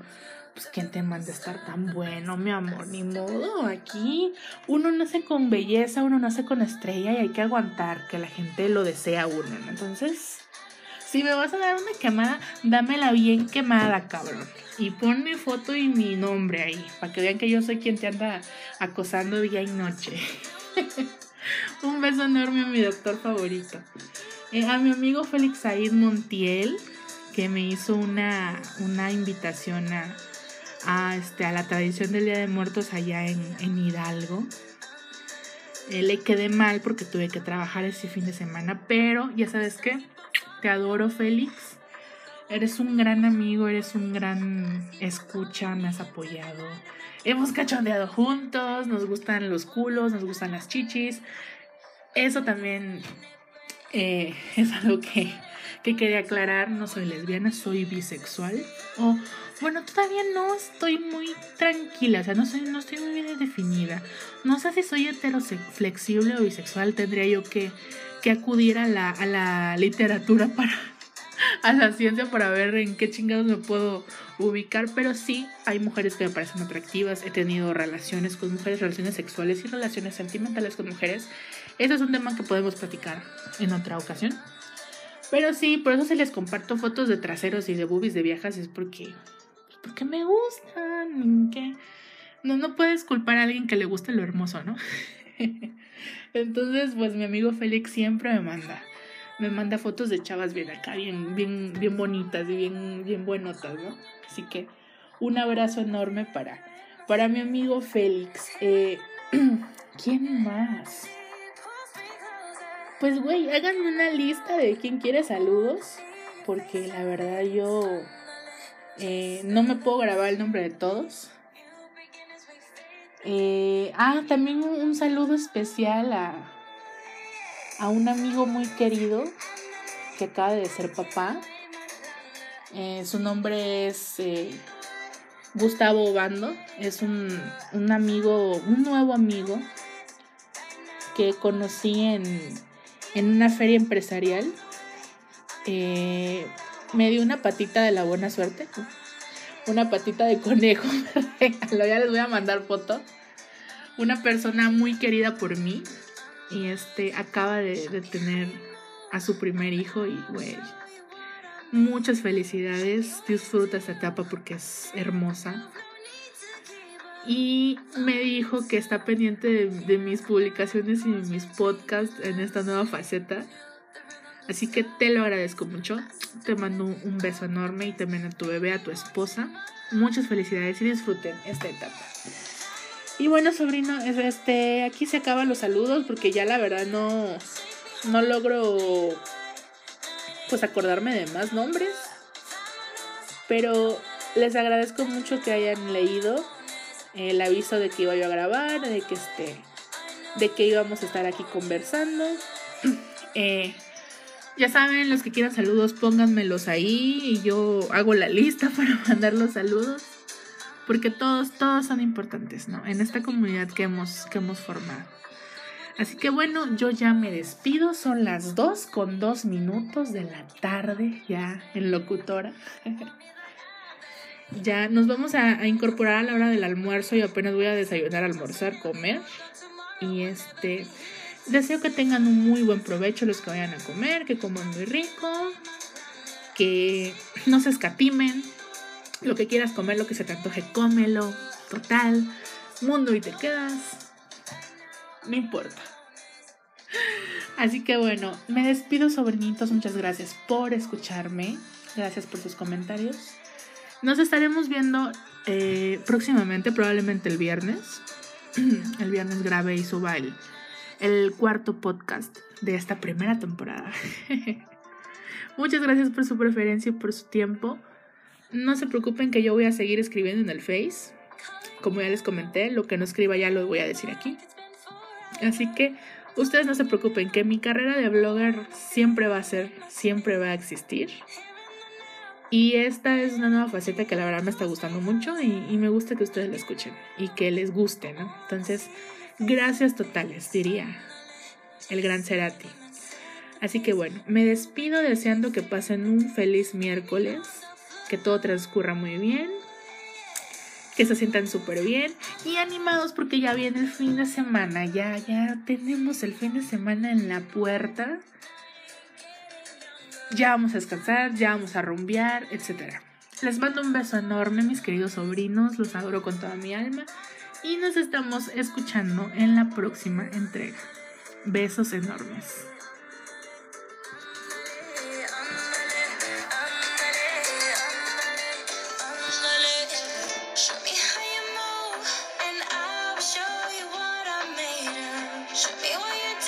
pues quién te manda a estar tan bueno, mi amor, ni modo. Aquí uno nace con belleza, uno nace con estrella y hay que aguantar que la gente lo desea a uno, ¿no? Entonces, si me vas a dar una quemada, dámela bien quemada, cabrón. Y pon mi foto y mi nombre ahí, para que vean que yo soy quien te anda acosando día y noche. Un beso enorme a mi doctor favorito. Eh, a mi amigo Félix Said Montiel, que me hizo una, una invitación a, a, este, a la tradición del Día de Muertos allá en, en Hidalgo. Eh, le quedé mal porque tuve que trabajar ese fin de semana, pero ya sabes qué, te adoro Félix. Eres un gran amigo, eres un gran escucha, me has apoyado. Hemos cachondeado juntos, nos gustan los culos, nos gustan las chichis. Eso también eh, es algo que, que quería aclarar. No soy lesbiana, soy bisexual. O, bueno, todavía no estoy muy tranquila, o sea, no, soy, no estoy muy bien definida. No sé si soy heteroflexible o bisexual, tendría yo que, que acudir a la, a la literatura para a la ciencia para ver en qué chingados me puedo ubicar, pero sí hay mujeres que me parecen atractivas, he tenido relaciones con mujeres, relaciones sexuales y relaciones sentimentales con mujeres. Ese es un tema que podemos platicar en otra ocasión. Pero sí, por eso se les comparto fotos de traseros y de boobies de viejas, es porque, porque me gustan, que no, no puedes culpar a alguien que le guste lo hermoso, ¿no? Entonces, pues mi amigo Félix siempre me manda me manda fotos de chavas bien acá, bien, bien, bien bonitas y bien, bien buenotas, ¿no? Así que un abrazo enorme para, para mi amigo Félix. Eh, ¿Quién más? Pues, güey, háganme una lista de quién quiere saludos. Porque la verdad yo eh, no me puedo grabar el nombre de todos. Eh, ah, también un saludo especial a, a un amigo muy querido que acaba de ser papá. Eh, su nombre es eh, Gustavo Bando. Es un, un, amigo, un nuevo amigo que conocí en, en una feria empresarial. Eh, me dio una patita de la buena suerte. Una patita de conejo. ya les voy a mandar foto. Una persona muy querida por mí y este acaba de, tener a su primer hijo y güey muchas felicidades disfruta esta etapa porque es hermosa y me dijo que está pendiente de, mis publicaciones y mis podcasts en esta nueva faceta así que te lo agradezco mucho te mando un beso enorme y también a tu bebé a tu esposa muchas felicidades y disfruten esta etapa y bueno, sobrino, este, aquí se acaban los saludos porque ya la verdad no, no logro pues acordarme de más nombres. Pero les agradezco mucho que hayan leído el aviso de que iba yo a grabar, de que este, de que íbamos a estar aquí conversando. Eh, ya saben, los que quieran saludos, pónganmelos ahí y yo hago la lista para mandar los saludos porque todos, todos son importantes, ¿no? En esta comunidad que hemos, que hemos formado. Así que bueno, yo ya me despido, son las 2 con 2 minutos de la tarde, ya en locutora. ya nos vamos a, a, incorporar a la hora del almuerzo y apenas voy a desayunar, almorzar, comer. Y este, deseo que tengan un muy buen provecho los que vayan a comer, que coman muy rico, que no se escatimen, lo que quieras comer, lo que se te antoje, cómelo. Total, mundo y te quedas. No importa. Así que bueno, me despido sobrinitos, muchas gracias por escucharme, gracias por sus comentarios. Nos estaremos viendo eh, próximamente, probablemente el viernes. el viernes grave y suba el, el cuarto podcast de esta primera temporada. muchas gracias por su preferencia y por su tiempo. No se preocupen que yo voy a seguir escribiendo en el Face. Como ya les comenté, lo que no escriba ya lo voy a decir aquí. Así que ustedes no se preocupen que mi carrera de blogger siempre va a ser, siempre va a existir. Y esta es una nueva faceta que la verdad me está gustando mucho y, y me gusta que ustedes la escuchen y que les guste, ¿no? Entonces, gracias totales, diría el gran Cerati. Así que bueno, me despido deseando que pasen un feliz miércoles, que todo transcurra muy bien, que se sientan súper bien y animados porque ya viene el fin de semana, ya, ya tenemos el fin de semana en la puerta. Ya vamos a descansar, ya vamos a rumbear, etc. Les mando un beso enorme, mis queridos sobrinos, los adoro con toda mi alma y nos estamos escuchando en la próxima entrega. Besos enormes.